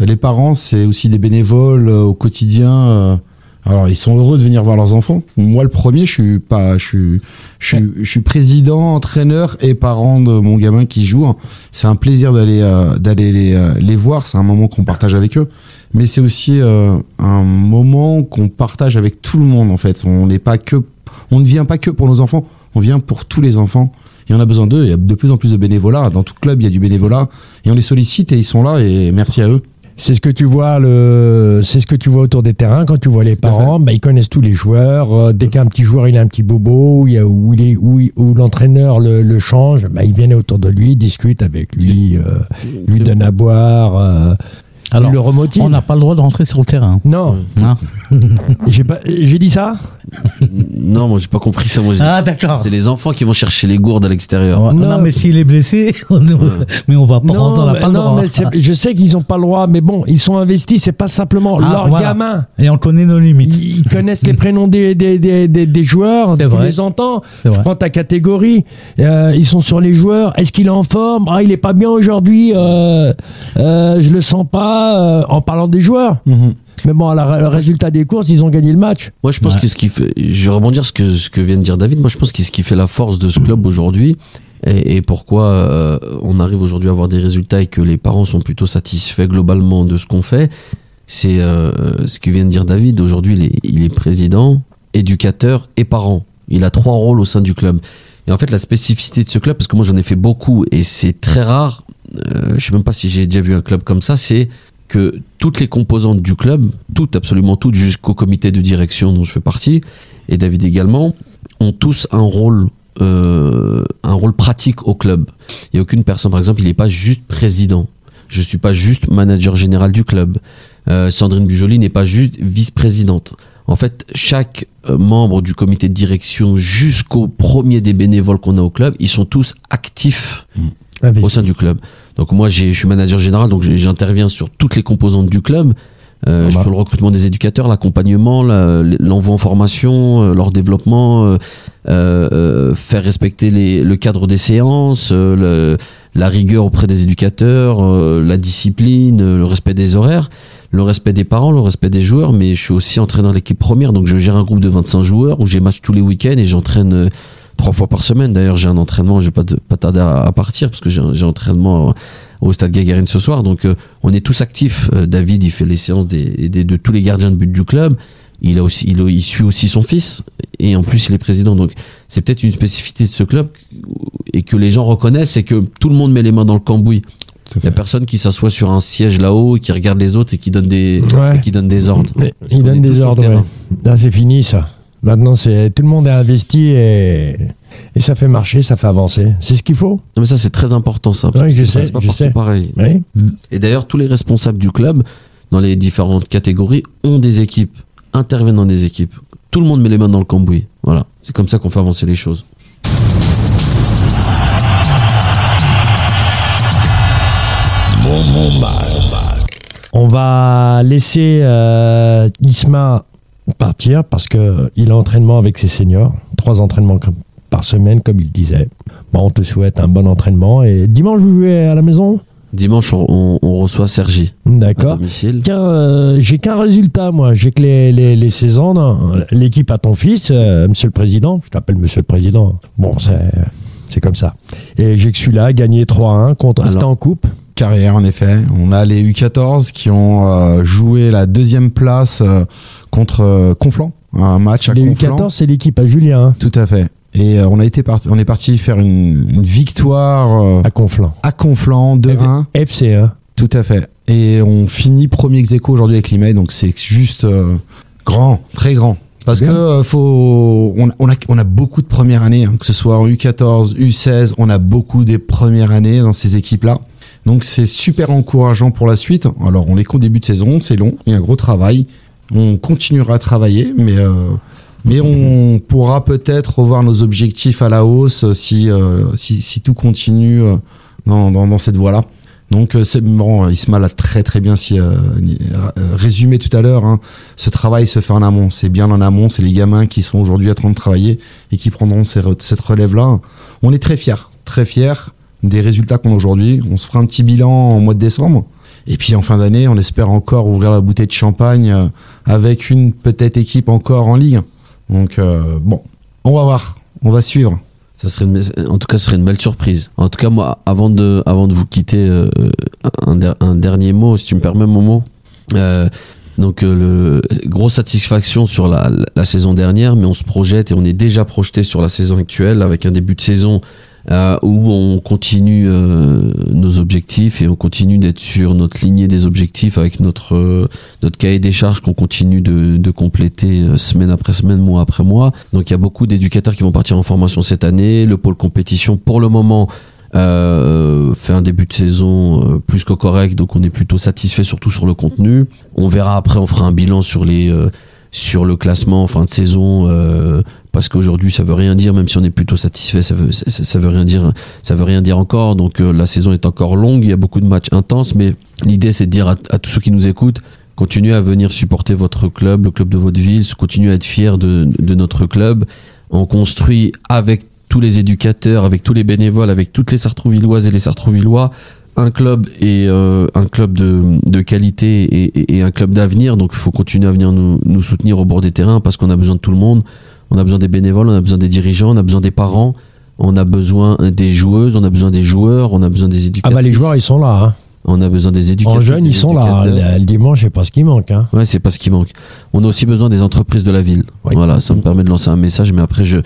S3: Les parents, c'est aussi des bénévoles euh, au quotidien. Alors, ils sont heureux de venir voir leurs enfants. Moi, le premier, je suis pas, je suis, je suis, je suis président, entraîneur et parent de mon gamin qui joue. C'est un plaisir d'aller, euh, d'aller les, euh, les voir. C'est un moment qu'on partage avec eux. Mais c'est aussi euh, un moment qu'on partage avec tout le monde, en fait. On n'est pas que, on ne vient pas que pour nos enfants. On vient pour tous les enfants. Et on a besoin d'eux. Il y a de plus en plus de bénévolat. Dans tout club, il y a du bénévolat. Et on les sollicite et ils sont là. Et merci à eux.
S2: C'est ce que tu vois le, c'est ce que tu vois autour des terrains quand tu vois les parents. Bah, ils connaissent tous les joueurs. Euh, dès qu'un petit joueur il a un petit bobo, ou il où il est, où, il- où l'entraîneur le, le change, bah, ils viennent autour de lui, discutent avec lui, euh, lui donnent à boire, euh,
S5: Alors,
S2: le remotive.
S5: on n'a pas le droit de rentrer sur le terrain.
S2: Non,
S5: hein.
S2: j'ai pas, j'ai dit ça.
S4: Non, moi j'ai pas compris ça. Moi,
S5: Ah, d'accord.
S4: c'est les enfants qui vont chercher les gourdes à l'extérieur.
S5: Ouais,
S2: Non.
S5: Non, mais s'il est blessé, on- mais on va pas rentrer, on n'a pas le
S2: non,
S5: droit.
S2: mais je sais qu'ils ont pas le droit, mais bon, ils sont investis. C'est pas simplement
S5: Ah,
S2: leur
S5: voilà.
S2: gamin.
S5: Et on connaît nos limites.
S2: Ils connaissent les prénoms des, des, des, des, des joueurs, tu
S5: vrai.
S2: les entends.
S5: C'est
S2: Je
S5: vrai.
S2: prends ta catégorie, euh, ils sont sur les joueurs. Est-ce qu'il est en forme? Ah, il est pas bien aujourd'hui. Euh, euh, je le sens pas. Euh, en parlant des joueurs. Mais bon, à la- le résultat des courses, ils ont gagné le match.
S4: Moi, je pense
S5: Ouais.
S4: que ce qui fait, je vais rebondir ce que, ce que vient de dire David. Moi, je pense que ce qui fait la force de ce club aujourd'hui et, et pourquoi euh, on arrive aujourd'hui à avoir des résultats et que les parents sont plutôt satisfaits globalement de ce qu'on fait, c'est euh, ce que vient de dire David. Aujourd'hui, il est, il est président, éducateur et parent. Il a trois rôles au sein du club. Et en fait, la spécificité de ce club, parce que moi j'en ai fait beaucoup et c'est très rare, euh, je sais même pas si j'ai déjà vu un club comme ça, c'est que toutes les composantes du club, toutes, absolument toutes, jusqu'au comité de direction dont je fais partie, et David également, ont tous un rôle, euh, un rôle pratique au club. Il n'y a aucune personne, par exemple, il n'est pas juste président. Je suis pas juste manager général du club. Euh, Sandrine Bujoli n'est pas juste vice-présidente. En fait, chaque euh, membre du comité de direction jusqu'au premier des bénévoles qu'on a au club, ils sont tous actifs au sein du club. Donc moi, je suis manager général, donc j'interviens sur toutes les composantes du club. Euh,
S2: Voilà.
S4: Sur le recrutement des éducateurs, l'accompagnement, la- l'envoi en formation, euh, leur développement, euh, euh, euh, faire respecter les, le cadre des séances, euh, le- la rigueur auprès des éducateurs, euh, la discipline, le respect des horaires, le respect des parents, le respect des joueurs. Mais je suis aussi entraîneur de l'équipe première, donc je gère un groupe de 25 joueurs où j'ai match tous les week-ends et j'entraîne euh, trois fois par semaine. D'ailleurs, j'ai un entraînement, je vais pas, de- pas tarder à, à partir parce que j'ai un- entraînement au stade Gagarine ce soir. Donc, euh, on est tous actifs. Euh, David, il fait les séances des, des- de tous les gardiens de but du club. Il a aussi, il, il suit aussi son fils et en plus il est président. Donc, c'est peut-être une spécificité de ce club et que les gens reconnaissent, c'est que tout le monde met les mains dans le cambouis. Il y a personne qui s'assoit sur un siège là-haut qui regarde les autres et qui donne des,
S2: Ouais.
S4: et qui donne des ordres.
S2: Des ordres. ouais. Là, c'est fini ça. Maintenant, c'est tout le monde est investi et, et ça fait marcher, ça fait avancer. C'est ce qu'il faut.
S4: Non, mais ça, c'est très important, ça. Oui,
S2: je sais.
S4: Pas
S2: je sais.
S4: pareil. Et d'ailleurs, tous les responsables du club, dans les différentes catégories, ont des équipes, interviennent dans des équipes. Tout le monde met les mains dans le cambouis. Voilà. C'est comme ça qu'on fait avancer les choses.
S2: On va laisser euh, Isma partir parce que il a entraînement avec ses seniors. Trois entraînements par semaine, comme il disait. Bon, on te souhaite un bon entraînement. Et dimanche, vous jouez à la maison?
S4: Dimanche, on, reçoit Sergi
S2: D'accord. Tiens, euh, j'ai qu'un résultat, moi. J'ai que les, les, les saisons. L'équipe à ton fils, euh, monsieur le président. Je t'appelle monsieur le président. Bon, c'est, c'est comme ça. Et j'ai que celui-là, gagné 3-1 contre. C'était en coupe.
S3: Carrière, en effet. On a les U14 qui ont euh, joué la deuxième place euh, contre euh, Conflans. Un match à
S2: Les
S3: Conflans.
S2: U14, c'est l'équipe à Julien, hein,
S3: Tout à fait. Et euh, on a été parti, on est parti faire une, une victoire euh,
S2: à Conflans.
S3: à Conflans 2-1.
S2: FC, hein.
S3: Tout à fait. Et on finit premier ex aujourd'hui avec l'IMEI, donc c'est juste euh, grand, très grand. Parce que euh, faut, on, on a, on a beaucoup de premières années, hein, que ce soit en U14, U16, on a beaucoup des premières années dans ces équipes-là. Donc c'est super encourageant pour la suite. Alors on est qu'au début de saison, c'est long, il y a un gros travail. On continuera à travailler, mais euh, mais on pourra peut-être revoir nos objectifs à la hausse si euh, si, si tout continue euh, dans, dans, dans cette voie-là. Donc euh, c'est bon, Ismaël a très très bien si, euh, résumé tout à l'heure. hein. ce travail se fait en amont. C'est bien en amont. C'est les gamins qui sont aujourd'hui en train de travailler et qui prendront cette relève-là. On est très fiers, très fiers des résultats qu'on a aujourd'hui. On se fera un petit bilan en mois de décembre. Et puis en fin d'année, on espère encore ouvrir la bouteille de champagne euh, avec une peut-être équipe encore en ligue. Donc euh, bon, on va voir, on va suivre.
S4: Ça serait en tout cas, ce serait une belle surprise. En tout cas, moi, avant de, avant de vous quitter, euh, un, der- un dernier mot, si tu me permets, Momo. Euh, donc, grosse satisfaction sur la saison dernière, mais on se projette et on est déjà projeté sur la saison actuelle avec un début de saison euh, où on continue euh, nos objectifs et on continue d'être sur notre lignée des objectifs avec notre euh, notre cahier des charges qu'on continue de, de compléter euh, semaine après semaine, mois après mois. Donc il y a beaucoup d'éducateurs qui vont partir en formation cette année. Le pôle compétition, pour le moment, euh, fait un début de saison euh, plus que correct, donc on est plutôt satisfait surtout sur le contenu. On verra après, on fera un bilan sur les euh, sur le classement en fin de saison euh, parce qu'aujourd'hui ça veut rien dire même si on est plutôt satisfait ça veut ça, veut rien dire ça veut rien dire encore donc euh, la saison est encore longue il y a beaucoup de matchs intenses mais l'idée c'est de dire à, à tous ceux qui nous écoutent continuez à venir supporter votre club le club de votre ville continuez à être fiers de, de notre club on construit avec tous les éducateurs avec tous les bénévoles avec toutes les Sartrouvilloises et les Sartrouvillois un club et euh, un club de, de qualité et, et- et un club d'avenir. Donc il faut continuer à venir nous, nous soutenir au bord des terrains parce qu'on a besoin de tout le monde. On a besoin des bénévoles, on a besoin des dirigeants, on a besoin des parents, on a besoin des joueuses, on a besoin des joueurs, on a besoin des
S2: Ah
S4: éducateurs.
S2: bah les joueurs, ils sont là. Hein.
S4: On a besoin des éducateurs.
S2: En jeunes, ils sont là. Le, le dimanche, c'est pas ce qui manque. Hein.
S4: Ouais, c'est pas ce qui manque. On a aussi besoin des entreprises de la ville.
S2: Oui.
S4: Voilà, ça me permet de lancer un message, mais après, je,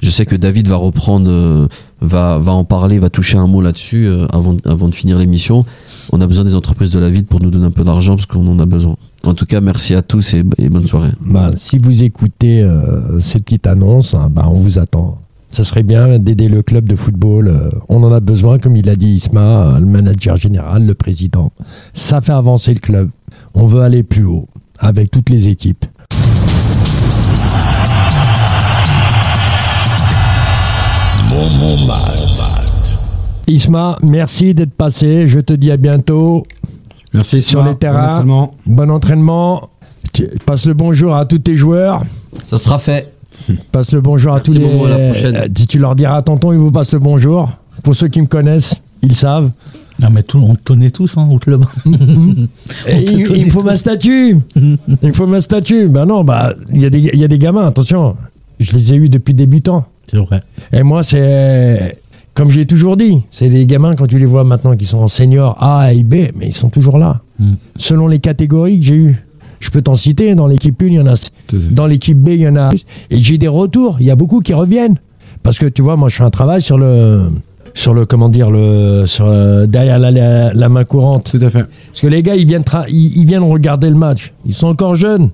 S4: je sais que David va reprendre, euh, va, va en parler, va toucher un mot là-dessus euh, avant, avant de finir l'émission. On a besoin des entreprises de la ville pour nous donner un peu d'argent parce qu'on en a besoin. En tout cas, merci à tous et, et bonne soirée.
S2: Bah, si vous écoutez euh, ces petites annonces, hein, bah, on vous attend. Ça serait bien d'aider le club de football. euh, on en a besoin, comme il a dit Isma, euh, le manager général, le président. Ça fait avancer le club. On veut aller plus haut avec toutes les équipes. Isma, merci d'être passé. Je te dis à bientôt.
S3: Merci
S2: Sur les terrains.
S3: Bon entraînement.
S2: Bon entraînement. Tu- Passe le bonjour à tous tes joueurs.
S4: Ça sera fait.
S2: Passe le bonjour à tous les.
S4: Momo, à la prochaine.
S2: Euh, Tu leur diras à tonton, il vous passe le bonjour. Pour ceux qui me connaissent, ils savent.
S5: Non, mais tout, on te connaît tous hein, au club.
S2: Il, il me faut ma statue. Il me faut ma statue. Ben non, bah il y, a des- il y a des gamins, attention. Je les ai eus depuis débutant.
S5: C'est vrai.
S2: Et moi, c'est. Comme j'ai toujours dit, c'est des gamins, quand tu les vois maintenant, qui sont en senior A et B, mais ils sont toujours là.
S5: Mm.
S2: Selon les catégories que j'ai eues. Je peux t'en citer, dans l'équipe 1, il y en a. Dans l'équipe B, il y en a. Et j'ai des retours. Il y a beaucoup qui reviennent. Parce que tu vois, moi, je fais un travail sur le. Sur le. Comment dire le, sur, euh, Derrière la, la- la main courante.
S3: Tout à fait.
S2: Parce que les gars, ils viennent, ils, ils viennent regarder le match. Ils sont encore jeunes.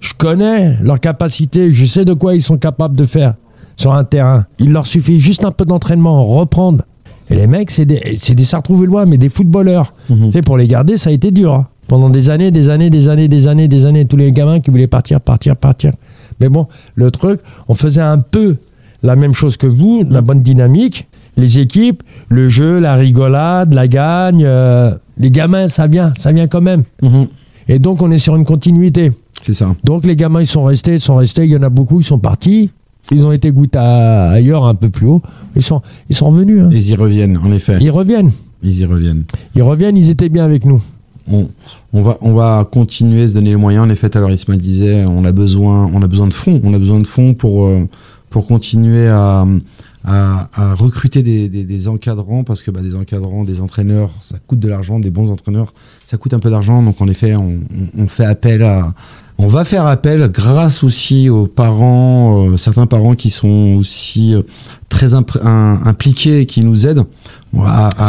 S2: Je connais leur capacité. Je sais de quoi ils sont capables de faire sur un terrain. Il leur suffit juste un peu d'entraînement, reprendre. Et les mecs, c'est des, c'est des Sartrouvillois, mais des footballeurs. Tu sais, pour les garder, ça a été dur. hein. Pendant des années, des années, des années, des années, des années. Tous les gamins qui voulaient partir, partir, partir. Mais bon, le truc, on faisait un peu la même chose que vous, la bonne dynamique. Les équipes, le jeu, la rigolade, la gagne. euh, les gamins, ça vient, ça vient quand même. Et donc, on est sur une continuité.
S3: C'est ça.
S2: Donc, les gamins, ils sont restés, ils sont restés. Il y en a beaucoup, ils sont partis. Ils ont été goûtés ailleurs, un peu plus haut. Ils sont, ils sont revenus. hein.
S3: Ils y reviennent, en effet.
S2: Ils reviennent.
S3: Ils y reviennent.
S2: Ils reviennent, ils étaient bien avec nous.
S3: On, on va, on va continuer à se donner les moyens. En effet, l'heure, Isma disait, on a besoin, on a besoin de fonds. On a besoin de fonds pour, euh, pour continuer à, à, à recruter des, des, des encadrants parce que bah, des encadrants, des entraîneurs, ça coûte de l'argent. Des bons entraîneurs, ça coûte un peu d'argent. Donc, en effet, on, on, on fait appel à, on va faire appel grâce aussi aux parents, euh, certains parents qui sont aussi euh, très un- impliqués et qui nous aident.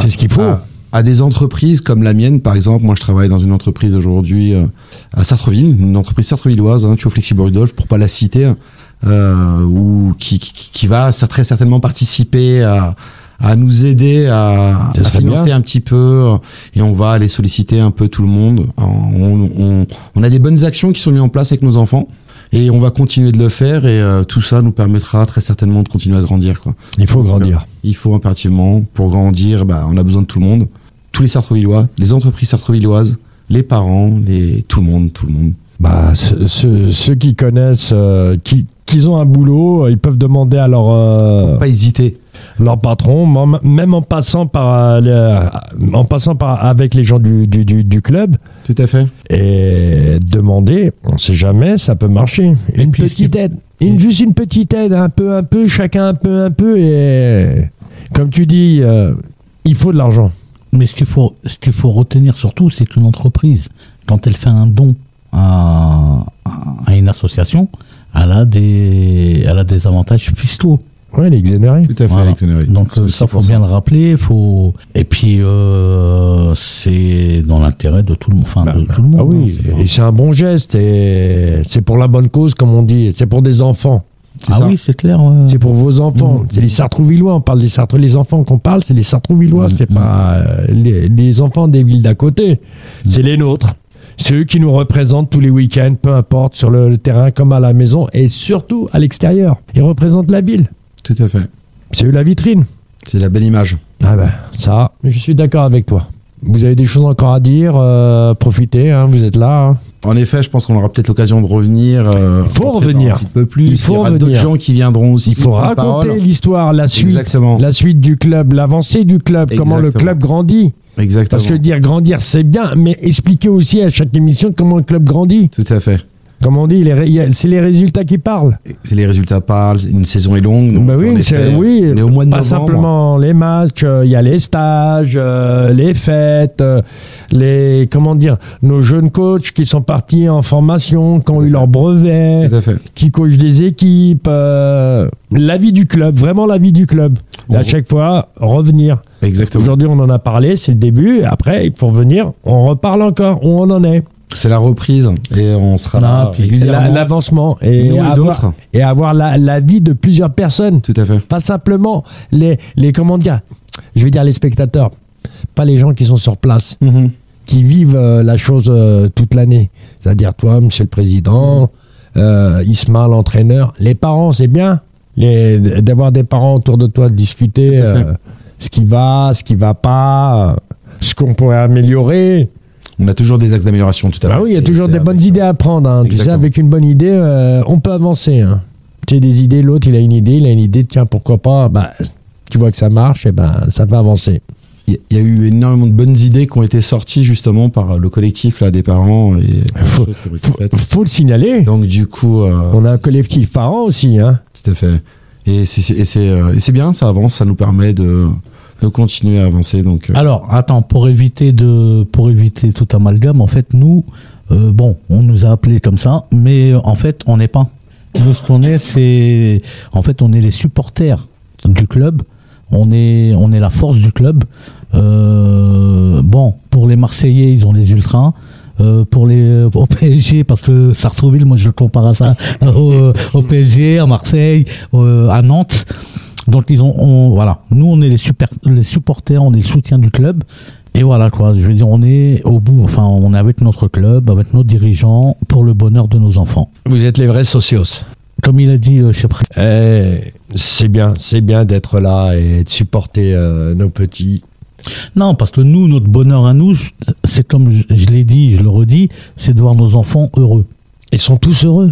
S2: C'est ce qu'il faut.
S3: à- à des entreprises comme la mienne, par exemple. Moi, je travaille dans une entreprise aujourd'hui euh, à Sartreville, une entreprise sartrevilloise, hein, Thio Flexible Rudolf, pour pas la citer, euh, ou qui, qui, qui va très certainement participer à, à nous aider à, à financer
S2: bien.
S3: un petit peu, euh, et on va aller solliciter un peu tout le monde. On, on, on a des bonnes actions qui sont mises en place avec nos enfants. Et on va continuer de le faire et euh, tout ça nous permettra très certainement de continuer à grandir. Quoi.
S2: Il faut grandir.
S3: Il faut impérativement, pour grandir, bah, on a besoin de tout le monde. Tous les Sartrevillois, les entreprises sartrevilloises, les parents, les, tout le monde, tout le monde.
S2: Bah, ce- ce- ceux qui connaissent, euh, qui, qui ont un boulot, euh, ils peuvent demander à leur, euh,
S3: Pas hésiter.
S2: Leur patron, même- en passant par, euh, le- en passant par avec les gens du, du, du, du club,
S3: Tout à fait.
S2: et demander, on sait jamais, ça peut marcher. Une
S5: puis,
S2: petite aide, une, juste une petite aide, un peu, un peu, chacun un peu, un peu, et comme tu dis, euh, il faut de l'argent.
S5: Mais ce qu'il faut, ce qu'il faut retenir surtout, c'est qu'une entreprise, quand elle fait un don à, à une association, elle a des, elle a des avantages fiscaux.
S2: Ouais, les exonérés.
S3: Tout à fait,
S5: Voilà.
S3: l'exonéré.
S5: Donc euh, ça faut bien le rappeler. Faut et puis euh, c'est dans l'intérêt de tout le monde. Enfin, de tout le monde.
S2: Ah oui,
S5: hein,
S2: et c'est un bon geste, et c'est pour la bonne cause, comme on dit, c'est pour des enfants.
S5: Ah
S3: ça.
S5: oui, c'est clair. ouais.
S2: C'est pour vos enfants.
S5: Mmh.
S2: C'est les Sartrouvillois. On parle des Sartrou. Les enfants qu'on parle, c'est les Sartrouvillois.
S5: Mmh.
S2: C'est pas euh, les, les enfants des villes d'à côté. C'est les nôtres. C'est eux qui nous représentent tous les week-ends, peu importe, sur le, le terrain comme à la maison et surtout à l'extérieur. Ils représentent la ville.
S3: Tout à fait.
S2: C'est eux la vitrine.
S3: C'est la belle image.
S2: Ah ben, ça, je suis d'accord avec toi. Vous avez des choses encore à dire, euh, profitez, hein, vous êtes là. hein.
S3: En effet, je pense qu'on aura peut-être l'occasion de revenir. euh,
S2: Il faut revenir.
S3: Un petit peu plus.
S2: Il faut
S3: y aura d'autres gens qui viendront aussi.
S2: Il faut raconter l'histoire, la suite,
S3: Exactement.
S2: la suite du club, l'avancée du club, comment le club grandit.
S3: Exactement.
S2: Parce que dire grandir, c'est bien, mais expliquer aussi à chaque émission comment le club grandit.
S3: Tout à fait.
S2: Comme on dit, c'est les résultats qui parlent.
S3: C'est les résultats parlent. Une saison est longue. donc,
S2: bah oui,
S3: effet,
S2: c'est- oui
S3: on est au mois de
S2: pas
S3: novembre.
S2: simplement les matchs, euh, il y a les stages, euh, les fêtes, euh, les comment dire, nos jeunes coachs qui sont partis en formation, qui ont eu leur brevet, qui coachent des équipes, la vie du club, vraiment la vie du club. Et à chaque fois, revenir.
S3: Exactement.
S2: Aujourd'hui, on en a parlé, c'est le début. Après, il faut revenir, on reparle encore où on en est.
S3: C'est la reprise et on sera là.
S2: L'avancement et,
S3: et
S2: avoir, et avoir la, la vie de plusieurs personnes.
S3: Tout à fait.
S2: Pas simplement les, les comment dire, je vais dire les spectateurs, pas les gens qui sont sur place,
S3: Mhm.
S2: qui vivent euh, la chose euh, toute l'année. C'est-à-dire toi, monsieur le président, euh, Isma, l'entraîneur, les parents, c'est bien d'avoir des parents autour de toi, de discuter euh, ce qui va, ce qui va pas, ce qu'on pourrait améliorer.
S3: On a toujours des axes d'amélioration. Tout à fait.
S2: Bah oui, il y a toujours des bonnes idées à prendre. hein. Tu sais, avec une bonne idée, euh, on peut avancer. Hein. Tu sais, des idées, l'autre, il a une idée, il a une idée, tiens, pourquoi pas bah, Tu vois que ça marche, et ben ça va avancer.
S3: Il y a eu énormément de bonnes idées qui ont été sorties justement par le collectif là, des parents. Et
S2: Faut-
S3: été
S2: Faut, le signaler.
S3: Donc du coup, euh,
S2: On a un collectif parents aussi. Hein.
S3: tout à fait. Euh, et c'est bien, ça avance, ça nous permet de, de continuer à avancer. Donc euh,
S5: Alors, attends, pour éviter de, pour éviter tout amalgame, en fait, nous, euh, bon, on nous a appelés comme ça, mais euh, en fait, on n'est pas. Ce qu'on est, c'est, en fait, on est les supporters du club. On est, on est la force du club. Bon, pour les Marseillais, ils ont les ultras. Pour les au PSG parce que Sartreville moi je le compare à ça au, PSG à Marseille à Nantes donc ils ont on- voilà nous on est les super les supporters on est le soutien du club et voilà quoi je veux dire on est au bout enfin on est avec notre club avec nos dirigeants pour le bonheur de nos enfants
S2: Vous êtes les vrais socios.
S5: comme il a dit euh, chez
S2: Eh, c'est bien, c'est bien d'être là et de supporter euh, nos petits.
S5: non parce que nous notre bonheur à nous c'est comme je, je l'ai dit, je le redis, c'est de voir nos enfants heureux.
S2: Ils sont tous heureux.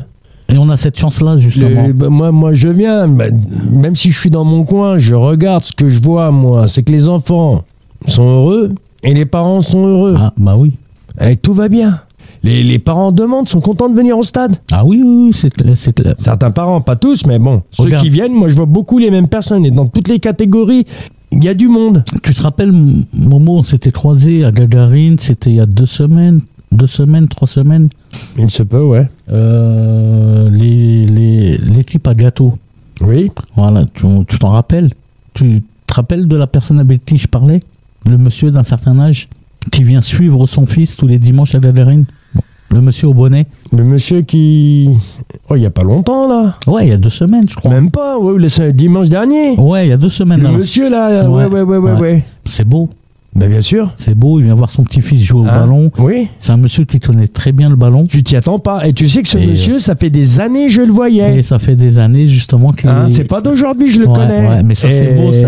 S5: Et on a cette chance-là, justement.
S2: Le- bah, moi, moi, je viens, bah, même si je suis dans mon coin, je regarde ce que je vois, moi. C'est que les enfants sont heureux et les parents sont heureux.
S5: Ah, bah oui.
S2: Et tout va bien. Les, les parents demandent, sont contents de venir au stade.
S5: Ah oui, oui, oui, c'est clair. c'est clair.
S2: Certains parents, pas tous, mais bon, ceux
S5: Regarde.
S2: qui viennent, moi, je vois beaucoup les mêmes personnes. Et dans toutes les catégories, il y a du monde.
S5: Tu te rappelles, Momo, on s'était croisés à Gagarine, c'était il y a deux semaines, deux semaines, trois semaines.
S2: Il se peut, ouais.
S5: Euh, les- les- L'équipe à gâteau.
S2: Oui.
S5: Voilà, tu t'en rappelles? Tu te rappelles de la personne avec qui je parlais? Le monsieur d'un certain âge qui vient suivre son fils tous les dimanches à Gagarine Bon, Le monsieur au bonnet
S2: Le monsieur qui. Oh, il n'y a pas longtemps, là.
S5: Ouais, il y a deux semaines, je crois.
S2: Même pas, ouais, le dimanche dernier.
S5: Ouais, il y a deux semaines.
S2: Le
S5: là.
S2: monsieur, là, ouais, ouais, ouais, ouais,
S5: Ouais.
S2: ouais.
S5: C'est beau,
S2: Mais bien sûr.
S5: c'est beau. Il vient voir son petit-fils jouer au
S2: Hein
S5: ballon.
S2: Oui.
S5: C'est un monsieur qui connaît très bien le ballon.
S2: Tu t'y attends pas. Et tu sais que ce
S5: Et,
S2: monsieur, ça fait des années je le voyais.
S5: Et ça fait des années, justement, qu'il
S2: Hein, c'est pas d'aujourd'hui, je le
S5: Ouais,
S2: connais.
S5: ouais, mais ça, c'est beau, ça,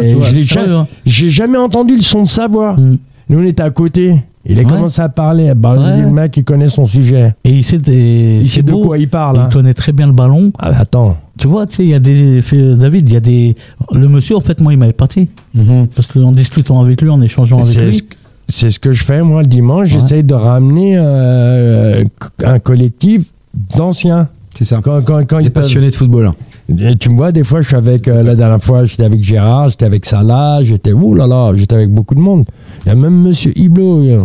S5: hein.
S2: J'ai jamais entendu le son de sa voix.
S5: Mm.
S2: Nous, on était à côté. Il a
S5: Ouais.
S2: commencé à parler. Bah, je
S5: Ouais.
S2: dis, le mec, il connaît son sujet.
S5: Et il sait, des-
S2: Il de quoi il parle. hein.
S5: Il connaît très bien le ballon.
S2: Ah, attends.
S5: Tu vois, tu sais, il y a des. David, il y a des. Le monsieur, en fait, moi, il m'avait parti.
S3: Mhm.
S5: Parce qu'en discutant avec lui, en échangeant avec lui.
S2: c'est ce que je fais, moi, le dimanche.
S5: Ouais.
S2: J'essaye de ramener euh, un collectif d'anciens.
S3: C'est ça.
S2: Quand, quand, quand
S3: Des
S2: ils peuvent-
S3: passionnés de football. Hein.
S2: Et tu me vois, des fois, je suis avec, euh, la dernière fois, j'étais avec Gérard, j'étais avec Salah, j'étais, ouh là là, j'étais avec beaucoup de monde. Il y a même Monsieur Hiblo euh,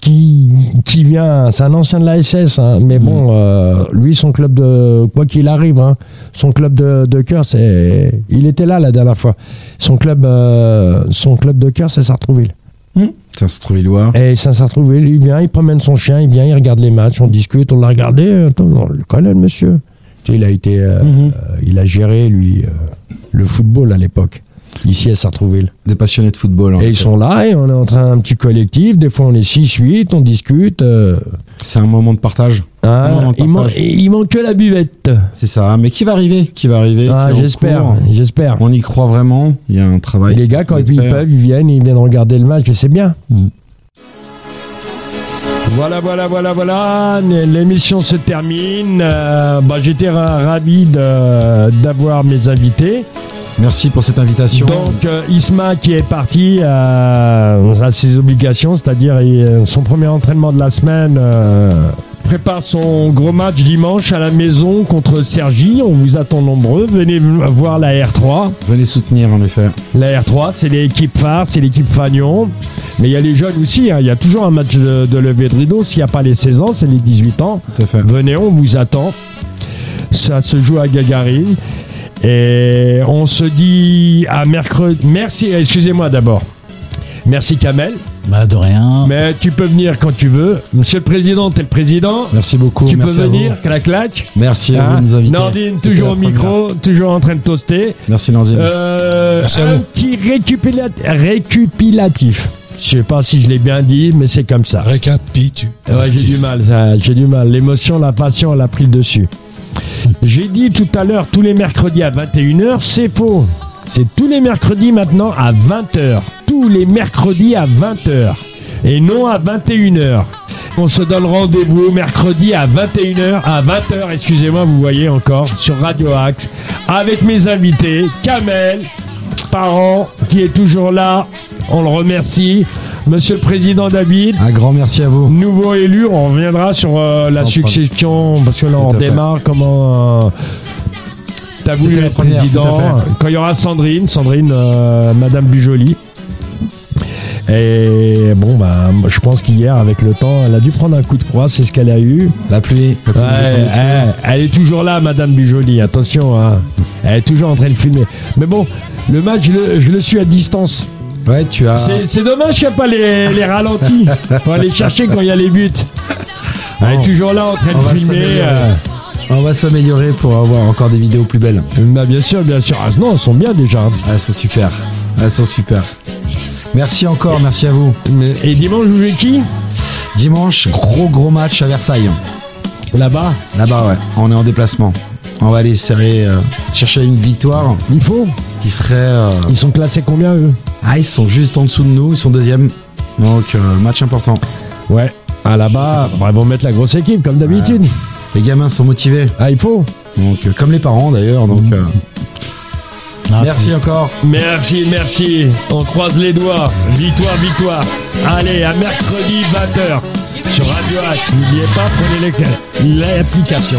S2: qui, qui vient, c'est un ancien de la SS, hein, mais bon, euh, lui, son club de, quoi qu'il arrive, hein, son club de, de cœur, c'est, il était là la dernière fois. Son club, euh, son club de cœur, c'est Sartrouville.
S3: Ça se trouve Illois.
S2: Et Saint-Sartrouville, il vient, il promène son chien, il vient, il regarde les matchs, on discute, on l'a regardé. Attends, on le connaît, le monsieur. Tu sais, il a été, euh,
S3: Mhm.
S2: euh, il a géré, lui, euh, le football à l'époque, ici à Sartrouville.
S3: Des passionnés de football. hein.
S2: Et ils sont là, et on est en train un petit collectif. Des fois, on est 6-8, on discute.
S3: C'est un moment de partage.
S2: hein,
S3: moment de
S2: il, man- il manque que la buvette.
S3: C'est ça. Mais qui va arriver Qui va arriver
S2: Ah,
S3: en
S2: j'espère, j'espère.
S3: On y croit vraiment. Il y a un travail.
S2: Et les gars, quand ils peuvent, ils viennent, ils viennent regarder le match, et c'est bien.
S5: Mm.
S2: Voilà, voilà, voilà, voilà. L'émission se termine. Euh, bah, J'étais ra- ravi d'avoir mes invités.
S3: Merci pour cette invitation.
S2: Donc, euh, Isma qui est parti euh, à ses obligations, c'est-à-dire son premier entraînement de la semaine. Prépare son gros match dimanche à la maison contre Sergi. On vous attend nombreux. Venez voir la R3.
S3: Venez soutenir en effet.
S2: La R3, c'est l'équipe phare, c'est l'équipe Fagnon. Mais il y a les jeunes aussi. hein. Il y a toujours un match de, de levée de rideau. S'il n'y a pas les 16 ans, c'est les 18 ans.
S3: Tout à fait.
S2: Venez, on vous attend. Ça se joue à Gagarine. Et on se dit à mercredi. Merci, excusez-moi d'abord. Merci Kamel.
S5: Bah, de rien.
S2: Mais tu peux venir quand tu veux. Monsieur le Président, t'es le Président.
S3: Merci beaucoup.
S2: tu peux
S3: à
S2: venir,
S3: vous.
S2: clac clac.
S3: Merci à
S2: Hein
S3: vous de nous inviter.
S2: Nordine, toujours au micro, toujours en train de toaster.
S3: Merci Nordine.
S2: Euh,
S1: Merci à
S2: un
S1: vous.
S2: petit récupilatif. Je sais pas si je l'ai bien dit, mais c'est comme ça.
S1: Récapitu.
S2: Ouais, j'ai du mal, ça, j'ai du mal. L'émotion, la passion, elle a pris le dessus. J'ai dit tout à l'heure, tous les mercredis à 21h, c'est faux. C'est tous les mercredis maintenant à 20h. Tous les mercredis à 20h. Et non à 21h. On se donne rendez-vous mercredi à 21h, à 20h, excusez-moi, vous voyez encore, sur Radio Axe, avec mes invités, Kamel, Parent, qui est toujours là. On le remercie. Monsieur le Président David,
S3: Un grand merci à vous.
S2: nouveau élu, on reviendra sur euh, la succession, parce que là on démarre comment... euh, T'as voulu être président, quand il y aura Sandrine, Sandrine, euh, Madame Bujoli. Et bon, bah, je pense qu'hier, avec le temps, elle a dû prendre un coup de froid, c'est ce qu'elle a eu.
S3: La pluie. la pluie
S2: Ouais,
S3: des conditions.
S2: elle, elle est toujours là, Madame Bujoli, attention, hein. elle est toujours en train de filmer. Mais bon, le match, je le, je le suis à distance.
S3: Ouais, tu as.
S2: C'est dommage qu'il n'y a pas les, les ralentis. Faut aller chercher quand il y a les buts. Elle est toujours là en train
S3: On
S2: de filmer.
S3: On va s'améliorer pour avoir encore des vidéos plus belles.
S2: Bah, bien sûr, bien sûr. Ah, non, elles sont bien déjà.
S3: Ah, elles sont super. Ah, elles sont super. Merci encore, merci à vous.
S2: Et dimanche, vous jouez qui
S3: Dimanche, gros gros match à Versailles.
S2: Là-bas
S3: Là-bas, ouais. On est en déplacement. On va aller serrer, euh, chercher une victoire
S2: Il faut
S3: euh,
S2: Ils sont classés combien eux?
S3: Ah, ils sont juste en dessous de nous, ils sont deuxième. Donc, euh, match important.
S6: Ouais. Ah là-bas, bah, ils vont mettre la grosse équipe comme d'habitude.
S3: Les gamins sont motivés.
S6: Ah, il faut.
S3: Donc, euh, comme les parents d'ailleurs. Donc, euh,
S5: ah,
S3: merci encore.
S6: Merci, merci. On croise les doigts. Victoire, victoire. Allez, à mercredi 20h sur Radio H, N'oubliez pas, prenez l'application.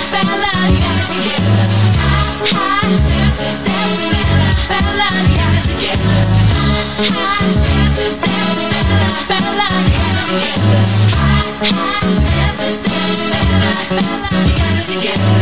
S7: together.